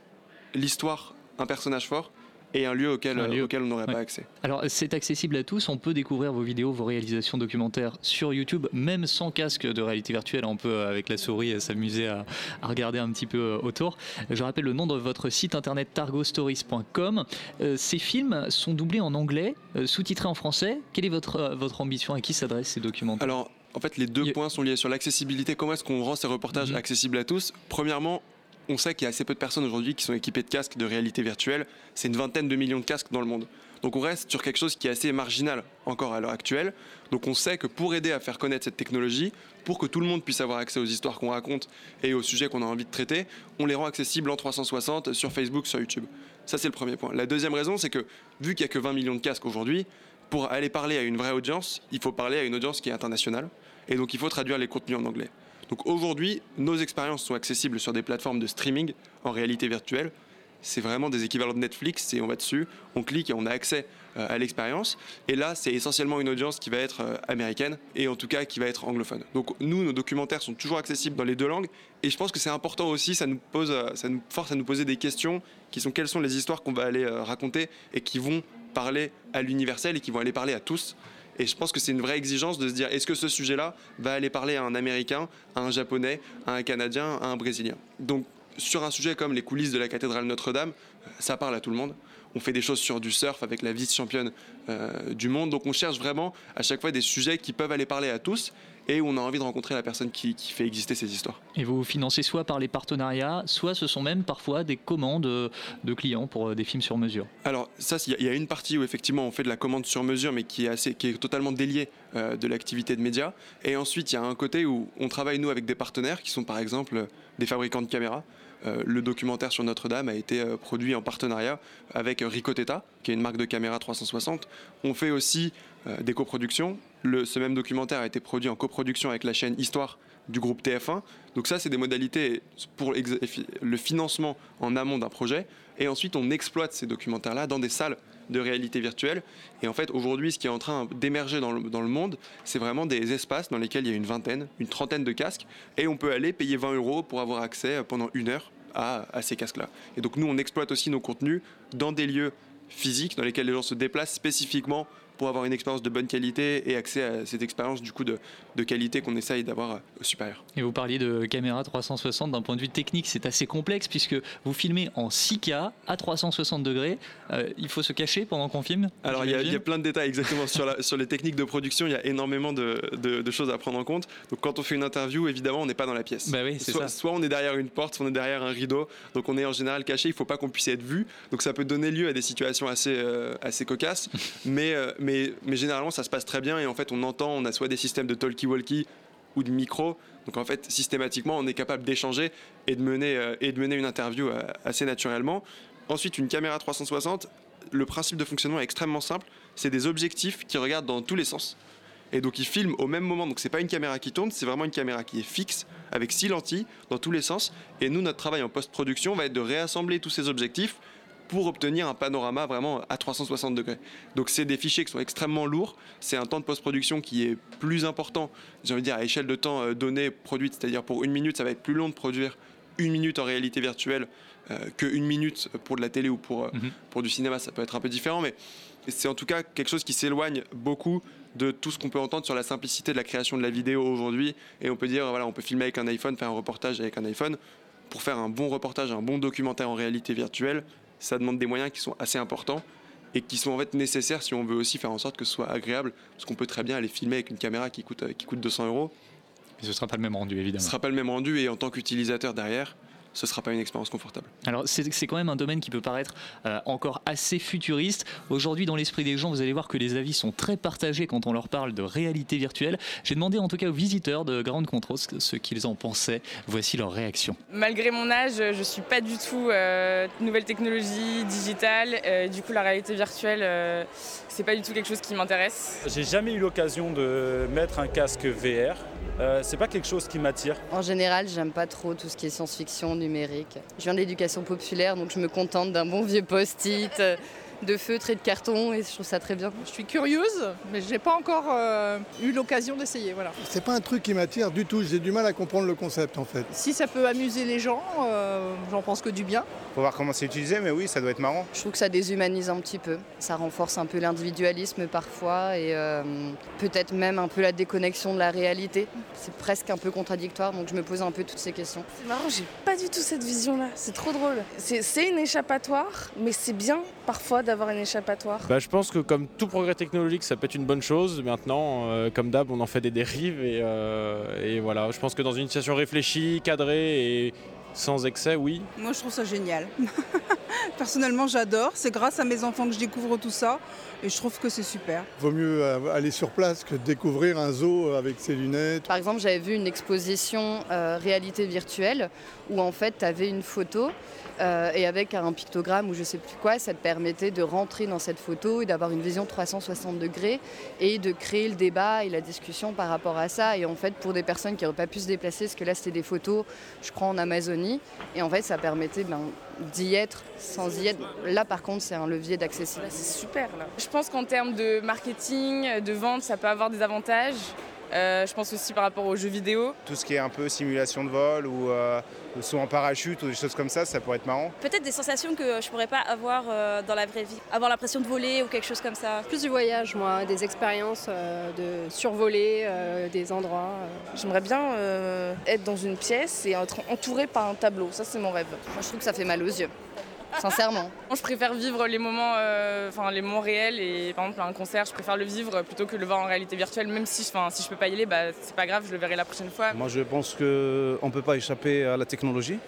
Speaker 11: l'histoire, un personnage fort et un lieu auquel,
Speaker 8: Un lieu.
Speaker 11: auquel on n'aurait
Speaker 8: Ouais.
Speaker 11: pas accès.
Speaker 8: Alors, c'est accessible à tous. On peut découvrir vos vidéos, vos réalisations documentaires sur YouTube, même sans casque de réalité virtuelle. On peut, euh, avec la souris, euh, s'amuser à, à regarder un petit peu euh, autour. Je rappelle le nom de votre site internet targostories.com. Euh, ces films sont doublés en anglais, euh, sous-titrés en français. Quelle est votre, euh, votre ambition? À qui s'adressent ces documentaires
Speaker 11: Alors, en fait, les deux points sont liés sur l'accessibilité. Comment est-ce qu'on rend ces reportages accessibles à tous? Premièrement, on sait qu'il y a assez peu de personnes aujourd'hui qui sont équipées de casques de réalité virtuelle. C'est une vingtaine de millions de casques dans le monde. Donc on reste sur quelque chose qui est assez marginal encore à l'heure actuelle. Donc on sait que pour aider à faire connaître cette technologie, pour que tout le monde puisse avoir accès aux histoires qu'on raconte et aux sujets qu'on a envie de traiter, on les rend accessibles en 360 sur Facebook, sur YouTube. Ça c'est le premier point. La deuxième raison, c'est que vu qu'il n'y a que 20 millions de casques aujourd'hui, pour aller parler à une vraie audience, il faut parler à une audience qui est internationale. Et donc il faut traduire les contenus en anglais. Donc aujourd'hui, nos expériences sont accessibles sur des plateformes de streaming en réalité virtuelle. C'est vraiment des équivalents de Netflix, et on va dessus, on clique et on a accès euh, à l'expérience. Et là, c'est essentiellement une audience qui va être euh, américaine et en tout cas qui va être anglophone. Donc nous, nos documentaires sont toujours accessibles dans les deux langues. Et je pense que c'est important aussi, ça nous, euh, ça nous force à nous poser des questions qui sont quelles sont les histoires qu'on va aller raconter et qui vont parler à l'universel et qui vont aller parler à tous. Et je pense que c'est une vraie exigence de se dire est-ce que ce sujet-là va aller parler à un Américain, à un Japonais, à un Canadien, à un Brésilien? Donc sur un sujet comme les coulisses de la cathédrale Notre-Dame, ça parle à tout le monde. On fait des choses sur du surf avec la vice-championne euh, du monde. Donc on cherche vraiment à chaque fois des sujets qui peuvent aller parler à tous et où on a envie de rencontrer la personne qui, qui fait exister ces histoires.
Speaker 8: Et vous financez soit par les partenariats, soit ce sont même parfois des commandes de clients pour des films sur mesure.
Speaker 11: Alors ça, il y a une partie où effectivement on fait de la commande sur mesure, mais qui est, assez, qui est totalement déliée euh, de l'activité de médias. Et ensuite, il y a un côté où on travaille nous avec des partenaires qui sont par exemple des fabricants de caméras. Euh, le documentaire sur Notre-Dame a été euh, produit en partenariat avec Ricoteta, qui est une marque de caméra 360. On fait aussi euh, des coproductions. Ce même documentaire a été produit en coproduction avec la chaîne Histoire du groupe TF1. Donc ça, c'est des modalités pour le financement en amont d'un projet. Et ensuite, on exploite ces documentaires-là dans des salles de réalité virtuelle. Et en fait, aujourd'hui, ce qui est en train d'émerger dans le, monde, c'est vraiment des espaces dans lesquels il y a une vingtaine, une trentaine de casques. Et on peut aller payer 20 euros pour avoir accès pendant une heure à, à ces casques-là. Et donc nous, on exploite aussi nos contenus dans des lieux physiques dans lesquels les gens se déplacent spécifiquement pour avoir une expérience de bonne qualité et accès à cette expérience du coup de, de qualité qu'on essaye d'avoir au supérieur.
Speaker 8: Et vous parliez de caméra 360 d'un point de vue technique, c'est assez complexe puisque vous filmez en 6K à 360 degrés. Euh, il faut se cacher pendant qu'on filme
Speaker 11: Alors il y, y, a plein de détails exactement sur, la, sur les techniques de production, il y a énormément de, de, de, choses à prendre en compte. Donc quand on fait une interview, évidemment, on n'est pas dans la pièce.
Speaker 8: Bah oui,
Speaker 11: soit,
Speaker 8: ça.
Speaker 11: soit on est derrière une porte, soit on est derrière un rideau. Donc on est en général caché, il ne faut pas qu'on puisse être vu. Donc ça peut donner lieu à des situations assez, euh, assez cocasses. mais, euh, mais, mais généralement, ça se passe très bien et en fait, on entend, on a soit des systèmes de talkie-walkie ou de micro. Donc en fait, systématiquement, on est capable d'échanger et, de mener, euh, et de mener une interview euh, assez naturellement. Ensuite, une caméra 360, le principe de fonctionnement est extrêmement simple. C'est des objectifs qui regardent dans tous les sens. Et donc ils filment au même moment. Donc c'est pas une caméra qui tourne, c'est vraiment une caméra qui est fixe avec six lentilles dans tous les sens. Et nous, notre travail en post-production va être de réassembler tous ces objectifs pour obtenir un panorama vraiment à 360 degrés. Donc c'est des fichiers qui sont extrêmement lourds, c'est un temps de post-production qui est plus important, j'ai envie de dire à échelle de temps euh, donnée produite, c'est-à-dire pour une minute, ça va être plus long de produire une minute en réalité virtuelle euh, qu'une minute pour de la télé ou pour, euh,
Speaker 8: Mhm.
Speaker 11: pour du cinéma, ça peut être un peu différent, mais c'est en tout cas quelque chose qui s'éloigne beaucoup de tout ce qu'on peut entendre sur la simplicité de la création de la vidéo aujourd'hui. Et on peut dire, voilà, on peut filmer avec un iPhone, faire un reportage avec un iPhone. Pour faire un bon reportage, un bon documentaire en réalité virtuelle, ça demande des moyens qui sont assez importants et qui sont en fait nécessaires si on veut aussi faire en sorte que ce soit agréable. Parce qu'on peut très bien aller filmer avec une caméra qui coûte, euh, qui coûte 200 euros.
Speaker 8: Mais ce ne sera pas le même rendu,
Speaker 11: Ce
Speaker 8: évidemment.
Speaker 11: ne sera pas le même rendu et en tant qu'utilisateur derrière, ce ne sera pas une expérience confortable.
Speaker 8: Alors c'est quand même un domaine qui peut paraître euh, encore assez futuriste. Aujourd'hui, dans l'esprit des gens, vous allez voir que les avis sont très partagés quand on leur parle de réalité virtuelle. J'ai demandé en tout cas aux visiteurs de Ground Control ce qu'ils en pensaient. Voici leur réaction.
Speaker 2: Malgré mon âge, je suis pas du tout euh, nouvelle technologie, digitale. Euh, du coup, la réalité virtuelle, euh, c'est pas du tout quelque chose qui m'intéresse.
Speaker 12: J'ai jamais eu l'occasion de mettre un casque VR. Euh, c'est pas quelque chose qui m'attire.
Speaker 13: En général, j'aime pas trop tout ce qui est science-fiction, Je viens de l'éducation populaire, donc je me contente d'un bon vieux post-it, euh, de feutre et de carton, et je trouve ça très bien.
Speaker 14: Je suis curieuse, mais j'ai pas encore euh, eu l'occasion d'essayer. Voilà.
Speaker 15: C'est pas un truc qui m'attire du tout, j'ai du mal à comprendre le concept en fait.
Speaker 14: Si ça peut amuser les gens, euh, j'en pense que du bien.
Speaker 16: Faut voir comment c'est utilisé, mais oui, ça doit être marrant.
Speaker 13: Je trouve que ça déshumanise un petit peu. Ça renforce un peu l'individualisme parfois et euh, peut-être même un peu la déconnexion de la réalité. C'est presque un peu contradictoire, donc je me pose un peu toutes ces questions.
Speaker 17: C'est marrant, j'ai pas du tout cette vision-là. C'est trop drôle. C'est c'est une échappatoire, mais c'est bien parfois d'avoir une échappatoire.
Speaker 12: Bah, je pense que comme tout progrès technologique, ça peut être une bonne chose. Maintenant, euh, comme d'hab, on en fait des dérives. Et, euh, et voilà, je pense que dans une situation réfléchie, cadrée et sans excès, oui.
Speaker 14: Moi, je trouve ça génial. Personnellement, j'adore. C'est grâce à mes enfants que je découvre tout ça. Et je trouve que c'est super.
Speaker 15: Vaut mieux euh, aller sur place que découvrir un zoo avec ses lunettes.
Speaker 13: Par exemple, j'avais vu une exposition euh, réalité virtuelle où en fait, tu avais une photo euh, et avec un pictogramme ou je sais plus quoi, ça te permettait de rentrer dans cette photo et d'avoir une vision 360 degrés et de créer le débat et la discussion par rapport à ça. Et en fait, pour des personnes qui n'auraient pas pu se déplacer, parce que là, c'était des photos, je crois, en Amazonie, et en fait, ça permettait ben, d'y être sans y être. Là, par contre, c'est un levier d'accessibilité.
Speaker 17: C'est super là. Je pense qu'en termes de marketing, de vente, ça peut avoir des avantages.
Speaker 2: Euh, je pense aussi par rapport aux jeux vidéo.
Speaker 16: Tout ce qui est un peu simulation de vol ou euh, saut en parachute ou des choses comme ça, ça pourrait être marrant.
Speaker 18: Peut-être des sensations que je pourrais pas avoir euh, dans la vraie vie. Avoir l'impression de voler ou quelque chose comme ça.
Speaker 19: Plus du voyage, moi, des expériences euh, de survoler euh, des endroits.
Speaker 17: J'aimerais bien euh, être dans une pièce et être entouré par un tableau. Ça, c'est mon rêve.
Speaker 13: Moi, je trouve que ça fait mal aux yeux. Sincèrement.
Speaker 2: Moi, je préfère vivre les moments, euh, enfin les moments réels et par exemple un concert, je préfère le vivre plutôt que le voir en réalité virtuelle. Même si, enfin, si je peux pas y aller, bah, c'est pas grave, je le verrai la prochaine fois.
Speaker 20: Moi, je pense qu'on ne peut pas échapper à la technologie,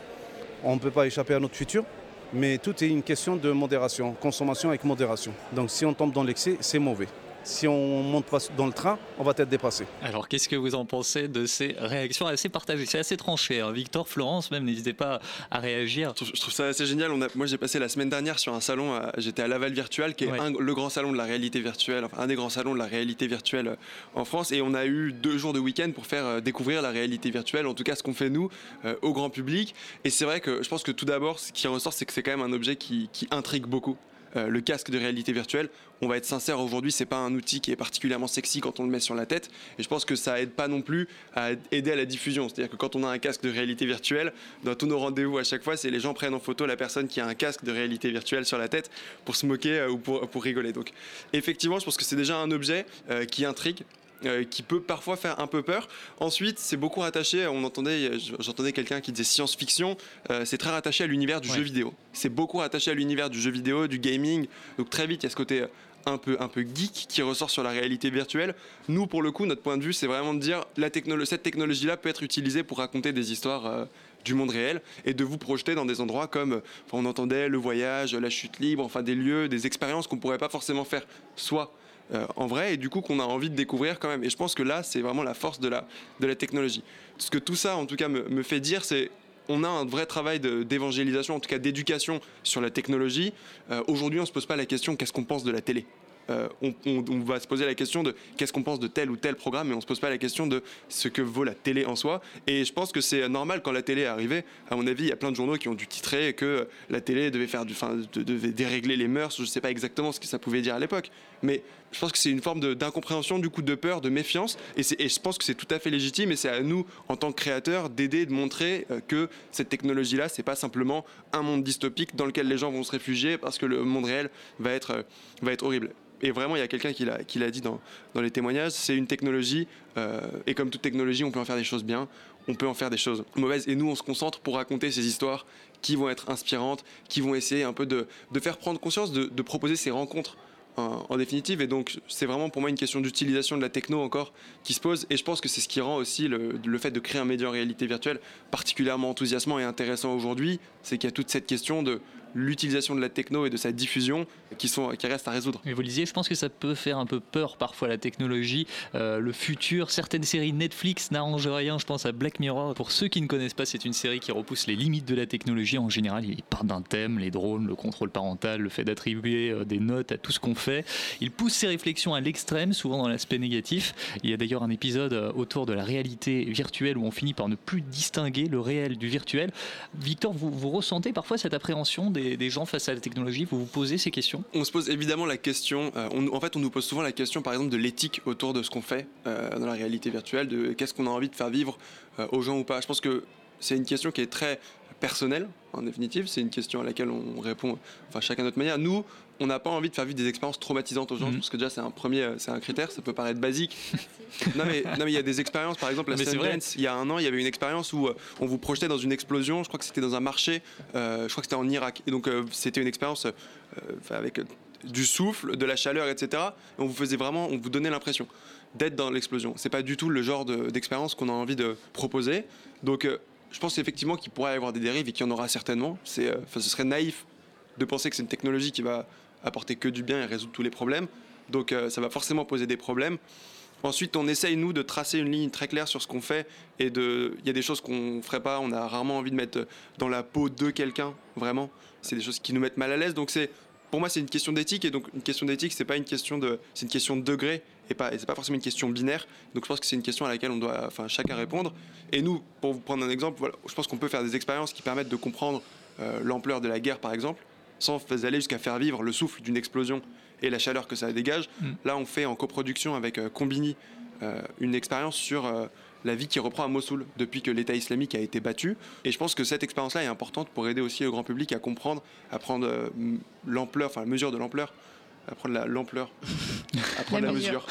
Speaker 20: on ne peut pas échapper à notre futur, mais tout est une question de modération, consommation avec modération. Donc, si on tombe dans l'excès, c'est mauvais. Si on monte pas dans le train, on va être dépassé.
Speaker 8: Alors, qu'est-ce que vous en pensez de ces réactions assez partagées? C'est assez tranché. hein. Victor, Florence, même, n'hésitez pas à réagir.
Speaker 11: Je trouve ça assez génial. On a- moi, j'ai passé la semaine dernière sur un salon. à- J'étais à Laval Virtual, qui est un- le grand salon de la réalité virtuelle, enfin un des grands salons de la réalité virtuelle euh, en France. Et on a eu deux jours de week-end pour faire euh, découvrir la réalité virtuelle, en tout cas ce qu'on fait nous euh, au grand public. Et c'est vrai que je pense que tout d'abord, ce qui ressort, c'est que c'est quand même un objet qui, qui intrigue beaucoup. Euh, le casque de réalité virtuelle, on va être sincère aujourd'hui, c'est pas un outil qui est particulièrement sexy quand on le met sur la tête. Et je pense que ça aide pas non plus à aider à la diffusion. C'est-à-dire que quand on a un casque de réalité virtuelle, dans tous nos rendez-vous à chaque fois, c'est les gens prennent en photo la personne qui a un casque de réalité virtuelle sur la tête pour se moquer euh, ou pour, pour rigoler. Donc effectivement, je pense que c'est déjà un objet euh, qui intrigue. Euh, qui peut parfois faire un peu peur. Ensuite, c'est beaucoup rattaché, on entendait, j'entendais quelqu'un qui disait science-fiction, euh, c'est très rattaché à l'univers du
Speaker 8: Ouais.
Speaker 11: jeu vidéo. C'est beaucoup rattaché à l'univers du jeu vidéo, du gaming. Donc très vite, il y a ce côté un peu, un peu geek qui ressort sur la réalité virtuelle. Nous, pour le coup, notre point de vue, c'est vraiment de dire la technolo- cette technologie-là peut être utilisée pour raconter des histoires euh, du monde réel et de vous projeter dans des endroits comme, euh, enfin, on entendait le voyage, la chute libre, enfin des lieux, des expériences qu'on pourrait pas forcément faire soit euh, en vrai et du coup qu'on a envie de découvrir quand même. Et je pense que là, c'est vraiment la force de la, de la technologie. Ce que tout ça, en tout cas, me, me fait dire, c'est on a un vrai travail d'évangélisation, en tout cas d'éducation sur la technologie. Euh, Aujourd'hui, on ne se pose pas la question qu'est-ce qu'on pense de la télé? Euh, on, va se poser la question de qu'est-ce qu'on pense de tel ou tel programme, mais on ne se pose pas la question de ce que vaut la télé en soi. Et je pense que c'est normal quand la télé est arrivée. À mon avis, il y a plein de journaux qui ont dû titrer que la télé devait faire du, de- devait dérégler les mœurs. Je ne sais pas exactement ce que ça pouvait dire à l'époque, mais je pense que c'est une forme d'incompréhension, du coup, de peur, de méfiance. Et, je pense que c'est tout à fait légitime. Et c'est à nous, en tant que créateurs, d'aider, de montrer euh, que cette technologie-là, c'est pas simplement un monde dystopique dans lequel les gens vont se réfugier parce que le monde réel va être, euh, horrible. Et vraiment, il y a quelqu'un qui l'a dit dans, les témoignages, c'est une technologie, euh, et comme toute technologie, on peut en faire des choses bien, on peut en faire des choses mauvaises. Et nous, on se concentre pour raconter ces histoires qui vont être inspirantes, qui vont essayer un peu de, faire prendre conscience, de proposer ces rencontres en, définitive. Et donc, c'est vraiment pour moi une question d'utilisation de la techno encore qui se pose. Et je pense que c'est ce qui rend aussi le, le fait de créer un média en réalité virtuelle particulièrement enthousiasmant et intéressant aujourd'hui. C'est qu'il y a toute cette question de l'utilisation de la techno et de sa diffusion qui, sont, qui restent à résoudre.
Speaker 8: Et vous disiez, je pense que ça peut faire un peu peur parfois la technologie, euh, le futur. Certaines séries Netflix n'arrangent rien. Je pense à Black Mirror. Pour ceux qui ne connaissent pas, c'est une série qui repousse les limites de la technologie. En général, il part d'un thème, les drones, le contrôle parental, le fait d'attribuer euh, des notes à tout ce qu'on fait. Il pousse ses réflexions à l'extrême, souvent dans l'aspect négatif. Il y a d'ailleurs un épisode euh, autour de la réalité virtuelle où on finit par ne plus distinguer le réel du virtuel. Victor, vous, vous ressentez parfois cette appréhension des, des gens face à la technologie Vous vous posez ces questions?
Speaker 11: On se pose évidemment la question, euh, on- en fait on nous pose souvent la question par exemple de l'éthique autour de ce qu'on fait euh, dans la réalité virtuelle, de qu'est-ce qu'on a envie de faire vivre euh, aux gens ou pas. Je pense que c'est une question qui est très personnelle en définitive, c'est une question à laquelle on répond enfin, chacun à notre manière. Nous, on n'a pas envie de faire vivre des expériences traumatisantes aux gens, parce que déjà c'est un premier, euh, c'est un critère, ça peut paraître basique. non mais non mais il y a des expériences, par exemple la. Sundance, il y a un an, il y avait une expérience où euh, on vous projetait dans une explosion. Je crois que c'était dans un marché. euh, je crois que c'était en Irak. Et donc euh, c'était une expérience euh, avec du souffle, de la chaleur, etc. Et on vous faisait vraiment, on vous donnait l'impression d'être dans l'explosion. C'est pas du tout le genre de- d'expérience qu'on a envie de proposer. Donc euh, je pense effectivement qu'il pourrait y avoir des dérives et qu'il y en aura certainement. C'est, euh, enfin, ce serait naïf de penser que c'est une technologie qui va apporter que du bien et résoudre tous les problèmes. Donc euh, ça va forcément poser des problèmes. Ensuite, on essaye, nous, de tracer une ligne très claire sur ce qu'on fait. Et de... il y a des choses qu'on ne ferait pas. On a rarement envie de mettre dans la peau de quelqu'un, vraiment. C'est des choses qui nous mettent mal à l'aise. Donc, c'est, pour moi, c'est une question d'éthique. Et donc, une question d'éthique, c'est pas une question de, c'est une question de degré. Et pas, et c'est pas forcément une question binaire. Donc, je pense que c'est une question à laquelle on doit, enfin, chacun répondre. Et nous, pour vous prendre un exemple, je pense qu'on peut faire des expériences qui permettent de comprendre euh, l'ampleur de la guerre, par exemple, sans aller jusqu'à faire vivre le souffle d'une explosion et la chaleur que ça dégage.
Speaker 8: Mm.
Speaker 11: Là, on fait en coproduction avec euh, Combini euh, une expérience sur euh, la vie qui reprend à Mossoul depuis que l'État islamique a été battu. Et je pense que cette expérience-là est importante pour aider aussi le grand public à comprendre, à prendre euh, l'ampleur, enfin la mesure de l'ampleur, à prendre la- l'ampleur, à prendre la,
Speaker 8: La
Speaker 11: mesure,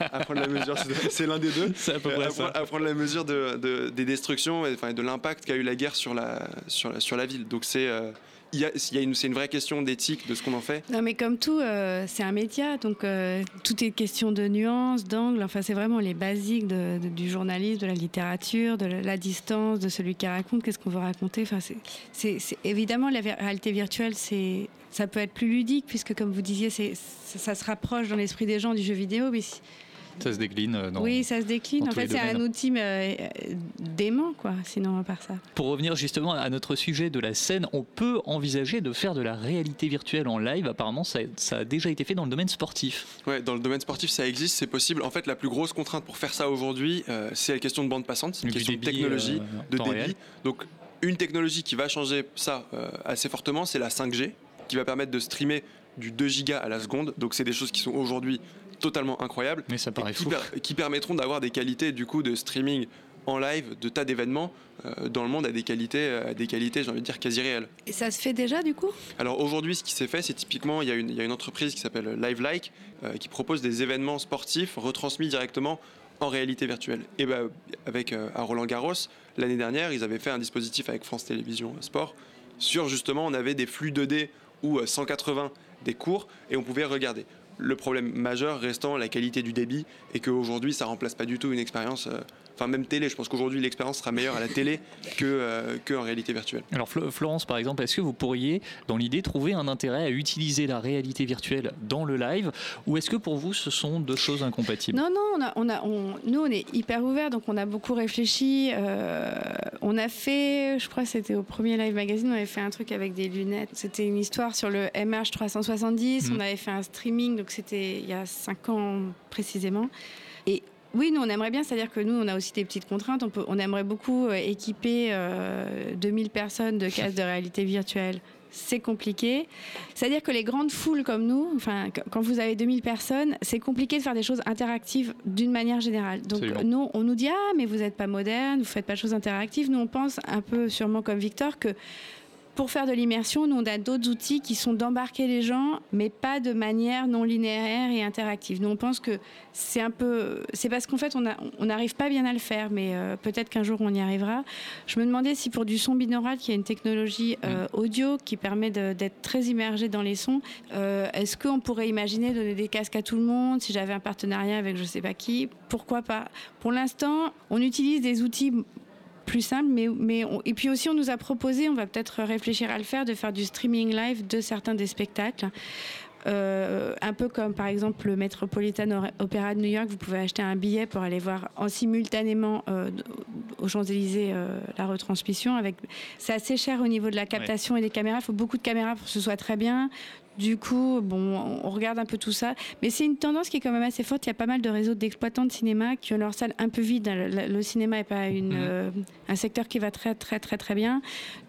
Speaker 11: à prendre la mesure, c'est- c'est l'un des deux,
Speaker 8: C'est à peu près
Speaker 11: à,
Speaker 8: ça.
Speaker 11: prendre- à prendre la mesure de, de- des destructions et enfin, de l'impact qu'a eu la guerre sur la, sur la, sur la ville. Donc c'est euh, c'est une vraie question d'éthique de ce qu'on en fait?
Speaker 3: Non, mais comme tout, euh, c'est un média, donc euh, tout est question de nuances, d'angle. Enfin, c'est vraiment les basiques du journalisme, de la littérature, de la, distance de celui qui raconte. Qu'est-ce qu'on veut raconter Enfin, c'est, évidemment la réalité virtuelle, c'est ça peut être plus ludique puisque, comme vous disiez, ça, se rapproche dans l'esprit des gens du jeu vidéo, mais
Speaker 8: Ça se décline euh, dans.
Speaker 3: oui, ça se décline. En fait, c'est un outil euh, dément, quoi. Sinon, à part ça.
Speaker 8: Pour revenir justement à notre sujet de la scène, on peut envisager de faire de la réalité virtuelle en live. Apparemment, ça, ça a déjà été fait dans le domaine sportif.
Speaker 11: Ouais, dans le domaine sportif, ça existe, c'est possible. En fait, la plus grosse contrainte pour faire ça aujourd'hui, euh, c'est la question de bande passante, c'est une
Speaker 8: Du
Speaker 11: question
Speaker 8: débit,
Speaker 11: de technologie,
Speaker 8: euh,
Speaker 11: de débit.
Speaker 8: réel.
Speaker 11: Donc, une technologie qui va changer ça euh, assez fortement, c'est la 5G, qui va permettre de streamer du 2 gigas à la seconde. Donc, c'est des choses qui sont aujourd'hui totalement incroyables.
Speaker 8: Mais ça paraît
Speaker 11: et qui,
Speaker 8: fou.
Speaker 11: per- qui permettront d'avoir des qualités du coup de streaming en live de tas d'événements euh, dans le monde à des qualités, à des qualités, j'ai envie de dire quasi réelles.
Speaker 3: Et ça se fait déjà, du coup?
Speaker 11: Alors aujourd'hui, ce qui s'est fait, c'est typiquement, il y, a une, il y a une entreprise qui s'appelle LiveLike euh, qui propose des événements sportifs retransmis directement en réalité virtuelle. Et ben, avec euh, à Roland Garros, l'année dernière, ils avaient fait un dispositif avec France Télévisions Sport sur justement, on avait des flux 2D ou euh, 180 des cours et on pouvait regarder. Le problème majeur restant la qualité du débit et qu'aujourd'hui, ça remplace pas du tout une expérience. Enfin, même télé, je pense qu'aujourd'hui l'expérience sera meilleure à la télé que, euh, que en réalité virtuelle.
Speaker 8: Alors Flo- Florence, par exemple, est-ce que vous pourriez, dans l'idée, trouver un intérêt à utiliser la réalité virtuelle dans le live, ou est-ce que pour vous, ce sont deux choses incompatibles?
Speaker 3: Non, non, on a, on a, on- nous on est hyper ouverts, donc on a beaucoup réfléchi. euh, on a fait, je crois que c'était au premier Live Magazine, on avait fait un truc avec des lunettes. C'était une histoire sur le MH 370.
Speaker 8: Mhm.
Speaker 3: On avait fait un streaming, donc c'était il y a 5 ans précisément. Et oui, nous on aimerait bien, c'est-à-dire que nous on a aussi des petites contraintes. On, peut, on aimerait beaucoup euh, équiper euh, 2000 personnes de casques de réalité virtuelle. C'est compliqué. C'est-à-dire que les grandes foules comme nous, enfin, qu- quand vous avez 2000 personnes, c'est compliqué de faire des choses interactives d'une manière générale. Donc
Speaker 8: Absolument.
Speaker 3: nous, on nous dit ah mais vous n'êtes pas moderne, vous faites pas de choses interactives. Nous on pense un peu sûrement comme Victor que pour faire de l'immersion, nous on a d'autres outils qui sont d'embarquer les gens, mais pas de manière non linéaire et interactive. Nous on pense que c'est un peu, c'est parce qu'en fait on n'arrive pas bien à le faire, mais euh, peut-être qu'un jour on y arrivera. Je me demandais si pour du son binaural, qui est une technologie euh, audio qui permet d'être très immergé dans les sons, euh, est-ce qu'on pourrait imaginer donner des casques à tout le monde si j'avais un partenariat avec je sais pas qui? Pourquoi pas? Pour l'instant, on utilise des outils plus simple, mais, mais on- et puis aussi on nous a proposé, on va peut-être réfléchir à le faire, de faire du streaming live de certains des spectacles. Euh, un peu comme par exemple le Metropolitan Opera de New York, vous pouvez acheter un billet pour aller voir en simultanément euh, aux Champs-Élysées euh, la retransmission. Avec... C'est assez cher au niveau de la captation et des caméras, il faut beaucoup de caméras pour que ce soit très bien. Du coup, bon, on regarde un peu tout ça. Mais c'est une tendance qui est quand même assez forte. Il y a pas mal de réseaux d'exploitants de cinéma qui ont leur salle un peu vide. Le, cinéma n'est pas une, euh, un secteur qui va très, très, très, très bien.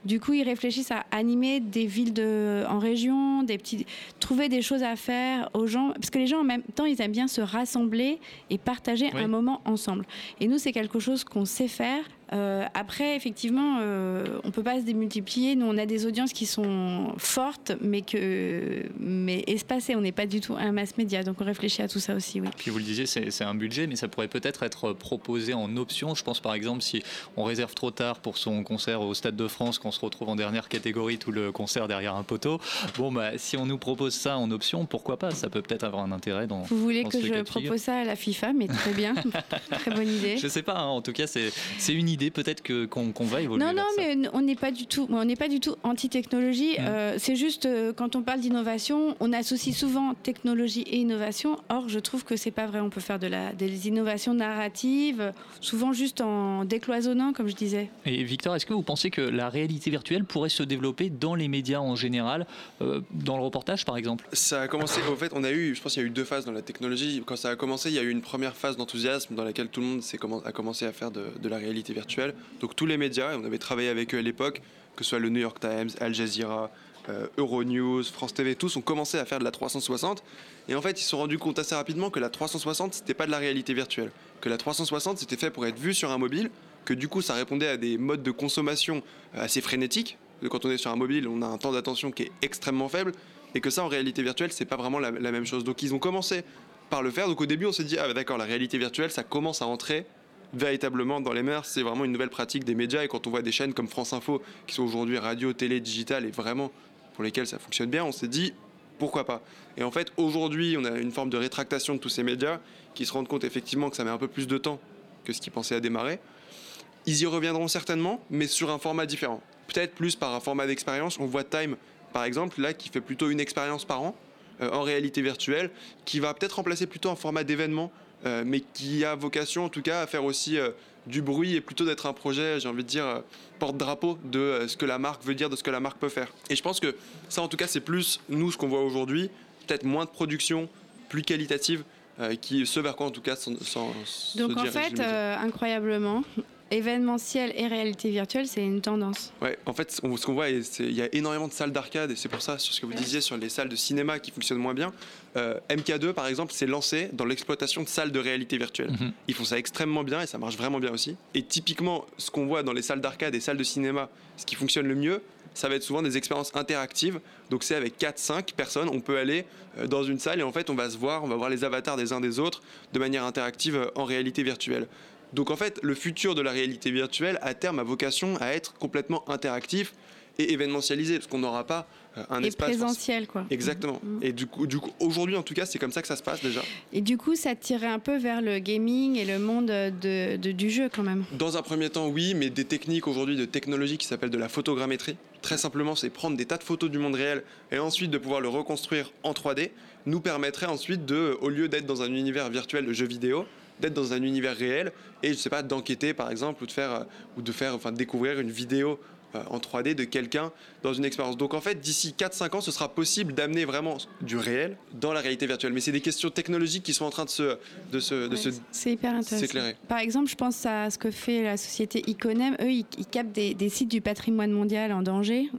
Speaker 3: Du coup, ils réfléchissent à animer des villes de, en région, des petits, trouver des choses à faire aux gens. Parce que les gens, en même temps, ils aiment bien se rassembler et partager
Speaker 8: Oui.
Speaker 3: un moment ensemble. Et nous, c'est quelque chose qu'on sait faire. Euh, après, effectivement, euh, on peut pas se démultiplier. Nous, on a des audiences qui sont fortes, mais que, mais espacées. On n'est pas du tout un mass média, donc on réfléchit à tout ça aussi, oui.
Speaker 8: Puis vous le disiez, c'est un budget, mais ça pourrait peut-être être proposé en option. Je pense par exemple si on réserve trop tard pour son concert au Stade de France, qu'on se retrouve en dernière catégorie, tout le concert derrière un poteau. Bon, bah, si on nous propose ça en option, pourquoi pas? Ça peut peut-être avoir un intérêt dans.
Speaker 3: Vous voulez
Speaker 8: dans
Speaker 3: que je propose ça à la FIFA, mais très bien, très bonne idée.
Speaker 8: Je sais pas, hein, en tout cas, c'est une idée peut-être que- qu'on va évoluer.
Speaker 3: Non, non,
Speaker 8: vers ça.
Speaker 3: mais on n'est pas du tout, on n'est pas du tout anti-technologie.
Speaker 8: Mm.
Speaker 3: Euh, c'est juste euh, quand on parle d'innovation, on associe souvent technologie et innovation. Or, je trouve que c'est pas vrai. On peut faire de la, des innovations narratives, souvent juste en décloisonnant, comme je disais.
Speaker 8: Et Victor, est-ce que vous pensez que la réalité virtuelle pourrait se développer dans les médias en général, euh, dans le reportage par exemple?
Speaker 11: Ça a commencé, au fait, on a eu, je pense qu'il y a eu deux phases dans la technologie. Quand ça a commencé, il y a eu une première phase d'enthousiasme dans laquelle tout le monde s'est a commencé à faire de, de la réalité virtuelle. Donc tous les médias, on avait travaillé avec eux à l'époque, que ce soit le New York Times, Al Jazeera, euh, Euronews, France TV, tous ont commencé à faire de la 360. Et en fait, ils se sont rendus compte assez rapidement que la 360, c'était pas de la réalité virtuelle. Que la 360, c'était fait pour être vu sur un mobile, que du coup, ça répondait à des modes de consommation euh, assez frénétiques. Quand on est sur un mobile, on a un temps d'attention qui est extrêmement faible. Et que ça, en réalité virtuelle, c'est pas vraiment la, la même chose. Donc, ils ont commencé par le faire. Donc, au début, on s'est dit, ah, bah, d'accord, la réalité virtuelle, ça commence à entrer véritablement dans les mœurs. C'est vraiment une nouvelle pratique des médias. Et quand on voit des chaînes comme France Info, qui sont aujourd'hui radio, télé, digital, et vraiment pour lesquelles ça fonctionne bien, on s'est dit pourquoi pas? Et en fait, aujourd'hui, on a une forme de rétractation de tous ces médias qui se rendent compte effectivement que ça met un peu plus de temps que ce qu'ils pensaient à démarrer. Ils y reviendront certainement, mais sur un format différent. Peut-être plus par un format d'expérience. On voit Time, par exemple, là, qui fait plutôt une expérience par an euh, en réalité virtuelle, qui va peut-être remplacer plutôt un format d'événement, euh, mais qui a vocation en tout cas à faire aussi euh, du bruit et plutôt d'être un projet, j'ai envie de dire, euh, porte-drapeau de ce que la marque veut dire, de ce que la marque peut faire. Et je pense que ça, en tout cas, c'est plus nous ce qu'on voit aujourd'hui, peut-être moins de production, plus qualitative, qui ce vers quoi en tout cas sans, sans se
Speaker 3: Donc en fait, incroyablement, événementiel et réalité virtuelle, c'est une tendance.
Speaker 11: Ouais, en fait, on- ce qu'on voit, c'est- il y a énormément de salles d'arcade, et c'est pour ça, sur ce que vous disiez sur les salles de cinéma qui fonctionnent moins bien, euh, MK2, par exemple, s'est lancé dans l'exploitation de salles de réalité virtuelle. Ils font ça extrêmement bien, et ça marche vraiment bien aussi. Et typiquement, ce qu'on voit dans les salles d'arcade et salles de cinéma, ce qui fonctionne le mieux, ça va être souvent des expériences interactives. Donc c'est avec 4-5 personnes, on peut aller euh, dans une salle et en fait on va se voir, on va voir les avatars des uns des autres de manière interactive euh, en réalité virtuelle. Donc en fait, le futur de la réalité virtuelle, à terme, a vocation à être complètement interactif et événementialisé, parce qu'on n'aura pas euh, un
Speaker 3: et
Speaker 11: espace...
Speaker 3: présentiel, quoi.
Speaker 11: Exactement. Et du coup, du coup aujourd'hui, en tout cas, c'est comme ça que ça se passe déjà.
Speaker 3: Et du coup, ça tirait un peu vers le gaming et le monde de, de- du jeu quand même.
Speaker 11: Dans un premier temps, oui, mais des techniques aujourd'hui de technologie qui s'appellent de la photogrammétrie. Très simplement, c'est prendre des tas de photos du monde réel et ensuite de pouvoir le reconstruire en 3D, nous permettrait ensuite de, au lieu d'être dans un univers virtuel de jeux vidéo, d'être dans un univers réel et je sais pas d'enquêter par exemple ou de faire euh, ou de faire enfin découvrir une vidéo euh, en 3D de quelqu'un dans une expérience. Donc en fait, d'ici 4-5 ans, ce sera possible d'amener vraiment du réel dans la réalité virtuelle. Mais c'est des questions technologiques qui sont en train de se de se de se
Speaker 3: C'est hyper intéressant.
Speaker 11: s'éclairer.
Speaker 3: Par exemple, je pense à ce que fait la société Iconem. Eux, ils, ils captent des, des sites du patrimoine mondial en danger.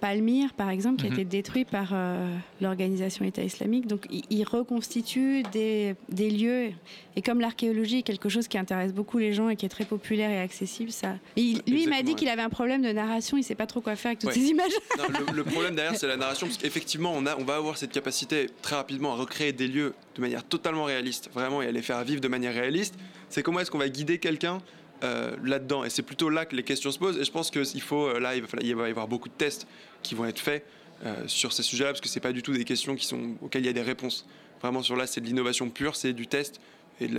Speaker 3: Palmyre, par exemple, qui a
Speaker 8: Mhm.
Speaker 3: été détruit par euh, l'organisation État islamique. Donc, ils, ils reconstituent des, des lieux. Et comme l'archéologie est quelque chose qui intéresse beaucoup les gens et qui est très populaire et accessible, ça. Et il- lui, il m'a dit qu'il avait un problème de narration. Il sait pas trop quoi faire avec toutes
Speaker 11: Ouais.
Speaker 3: ces images.
Speaker 11: Non, le, le problème derrière, c'est la narration, parce qu'effectivement, on, a, on va avoir cette capacité très rapidement à recréer des lieux de manière totalement réaliste, vraiment, et à les faire vivre de manière réaliste. C'est comment est-ce qu'on va guider quelqu'un euh, là-dedans Et c'est plutôt là que les questions se posent. Et je pense qu'il faut, euh, là, il va, il va y avoir beaucoup de tests qui vont être faits euh, sur ces sujets-là, parce que c'est pas du tout des questions qui sont, auxquelles il y a des réponses. Vraiment, sur là, c'est de l'innovation pure, c'est du test et de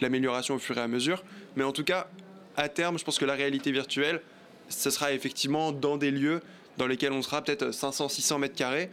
Speaker 11: l'amélioration au fur et à mesure. Mais en tout cas, à terme, je pense que la réalité virtuelle, ce sera effectivement dans des lieux dans lesquels on sera peut-être 500-600 mètres carrés,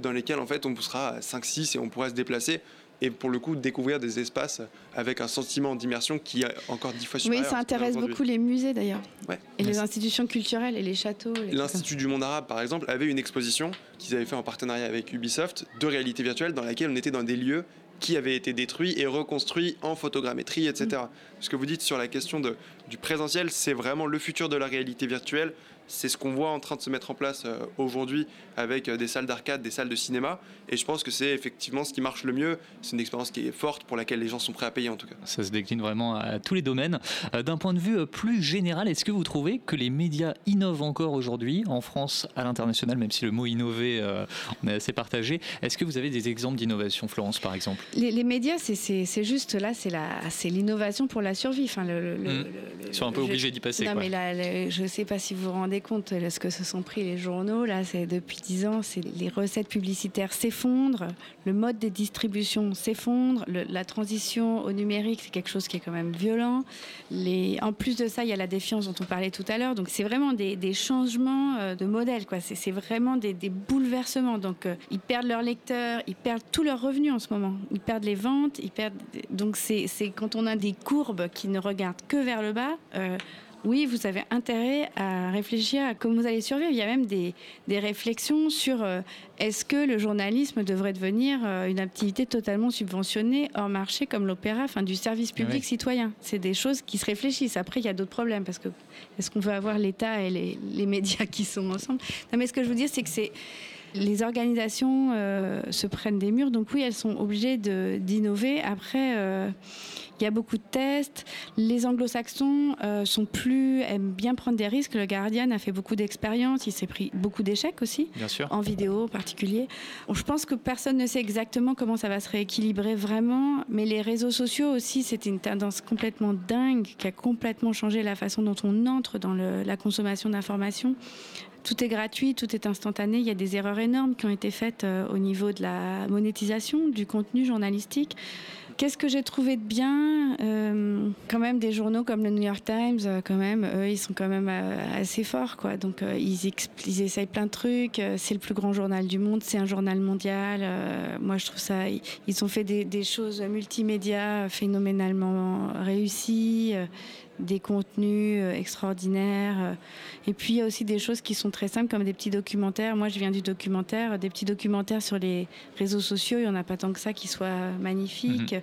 Speaker 11: dans lesquels en fait on sera à 5-6 et on pourra se déplacer et pour le coup découvrir des espaces avec un sentiment d'immersion qui est encore dix fois
Speaker 3: Oui,
Speaker 11: supérieur.
Speaker 3: ça
Speaker 11: à ce qu'on a
Speaker 3: intéresse beaucoup les musées d'ailleurs.
Speaker 11: Ouais.
Speaker 3: Et les institutions culturelles et les châteaux. ça.
Speaker 11: L'Institut du monde arabe, par exemple, avait une exposition qu'ils avaient fait en partenariat avec Ubisoft de réalité virtuelle dans laquelle on était dans des lieux qui avaient été détruits et reconstruits en photogrammétrie, etc. Ce que vous dites sur la question de, du présentiel, c'est vraiment le futur de la réalité virtuelle. C'est ce qu'on voit en train de se mettre en place euh, aujourd'hui avec euh, des salles d'arcade, des salles de cinéma. Et je pense que c'est effectivement ce qui marche le mieux. C'est une expérience qui est forte pour laquelle les gens sont prêts à payer en tout cas.
Speaker 8: Ça se décline vraiment à tous les domaines. Euh, D'un point de vue euh, plus général, est-ce que vous trouvez que les médias innovent encore aujourd'hui, en France, à l'international, même si le mot innover, euh, on est assez partagé? Est-ce que vous avez des exemples d'innovation, Florence, par exemple?
Speaker 3: Les, les médias, c'est- juste là, c'est l'innovation pour la survie. Enfin, le, le- le-
Speaker 8: Mm.
Speaker 3: le-
Speaker 8: Ils sont un peu obligés d'y passer,
Speaker 3: Non,
Speaker 8: quoi.
Speaker 3: mais là, le- je ne sais pas si vous vous rendez compte de ce que se sont pris les journaux. Là, c'est depuis 10 ans, les recettes publicitaires s'effondrent, le mode des distributions s'effondre, la transition au numérique, c'est quelque chose qui est quand même violent. En plus de ça, il y a la défiance dont on parlait tout à l'heure. Donc, c'est vraiment des, changements euh, de modèle. quoi. C'est vraiment des, bouleversements. Donc, euh, ils perdent leurs lecteurs, ils perdent tous leurs revenus en ce moment. Ils perdent les ventes. Donc, c'est quand on a des courbes qui ne regardent que vers le bas. euh, oui, vous avez intérêt à réfléchir à comment vous allez survivre. Il y a même des, des réflexions sur euh, est-ce que le journalisme devrait devenir euh, une activité totalement subventionnée hors marché comme l'opéra, enfin du service public
Speaker 8: Ouais.
Speaker 3: citoyen? C'est des choses qui se réfléchissent. Après, il y a d'autres problèmes parce que est-ce qu'on veut avoir l'État et les, les médias qui sont ensemble? Non, mais ce que je veux dire, c'est que c'est les organisations euh, se prennent des murs, donc oui, elles sont obligées d'innover. Après, euh, il y a beaucoup de tests. Les anglo-saxons euh, sont plus aiment bien prendre des risques. Le Guardian a fait beaucoup d'expériences. Il s'est pris beaucoup d'échecs aussi,
Speaker 8: Bien sûr.
Speaker 3: en vidéo en particulier. Je pense que personne ne sait exactement comment ça va se rééquilibrer vraiment, mais les réseaux sociaux aussi, c'était une tendance complètement dingue qui a complètement changé la façon dont on entre dans le- la consommation d'informations. Tout est gratuit, tout est instantané. Il y a des erreurs énormes qui ont été faites euh, au niveau de la monétisation du contenu journalistique. Qu'est-ce que j'ai trouvé de bien Euh, Quand même des journaux comme le New York Times, euh, quand même, eux, ils sont quand même euh, assez forts, quoi. Donc ils, ils essayent plein de trucs. C'est le plus grand journal du monde, c'est un journal mondial. Moi, je trouve ça. Ils, ont fait des, choses multimédia phénoménalement réussies. des contenus extraordinaires. Et puis il y a aussi des choses qui sont très simples comme des petits documentaires. Moi je viens du documentaire, des petits documentaires sur les réseaux sociaux, il n'y en a pas tant que ça qui soient magnifiques.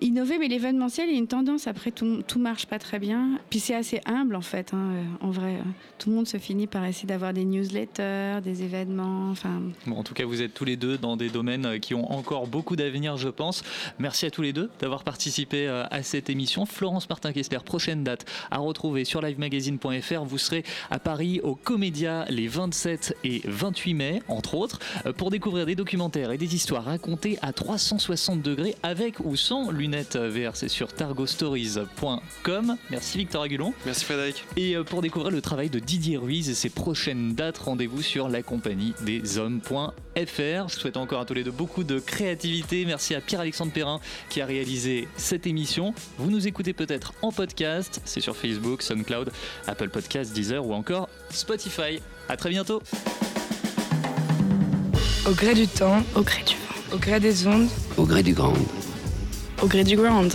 Speaker 3: Innover, mais l'événementiel, il y a une tendance, après tout, tout marche pas très bien. Puis c'est assez humble en fait, hein, euh, en vrai. euh. Tout le monde se finit par essayer d'avoir des newsletters, des événements, enfin...
Speaker 8: Bon, en tout cas, vous êtes tous les deux dans des domaines euh, qui ont encore beaucoup d'avenir, je pense. Merci à tous les deux d'avoir participé euh, à cette émission. Florence Martin-Kessler, prochaine date à retrouver sur livemagazine.fr. Vous serez à Paris au Comédia les 27 et 28 mai, entre autres, pour découvrir des documentaires et des histoires racontées à 360 degrés avec ou sans lunettes VR. C'est sur targostories.com. Merci Victor Agulon.
Speaker 11: Merci Frédéric.
Speaker 8: Et euh, pour découvrir le travail de Didier Ruiz et ses prochaines dates, rendez-vous sur la compagnie des hommes.fr. Je souhaite encore à tous les deux beaucoup de créativité. Merci à Pierre-Alexandre Perrin qui a réalisé cette émission. Vous nous écoutez peut-être en podcast, c'est sur Facebook, SoundCloud, Apple Podcasts, Deezer ou encore Spotify. À très bientôt.
Speaker 21: Au gré du temps, au gré du vent, au gré des ondes,
Speaker 4: Au gré du grand.
Speaker 21: Au gré du ground.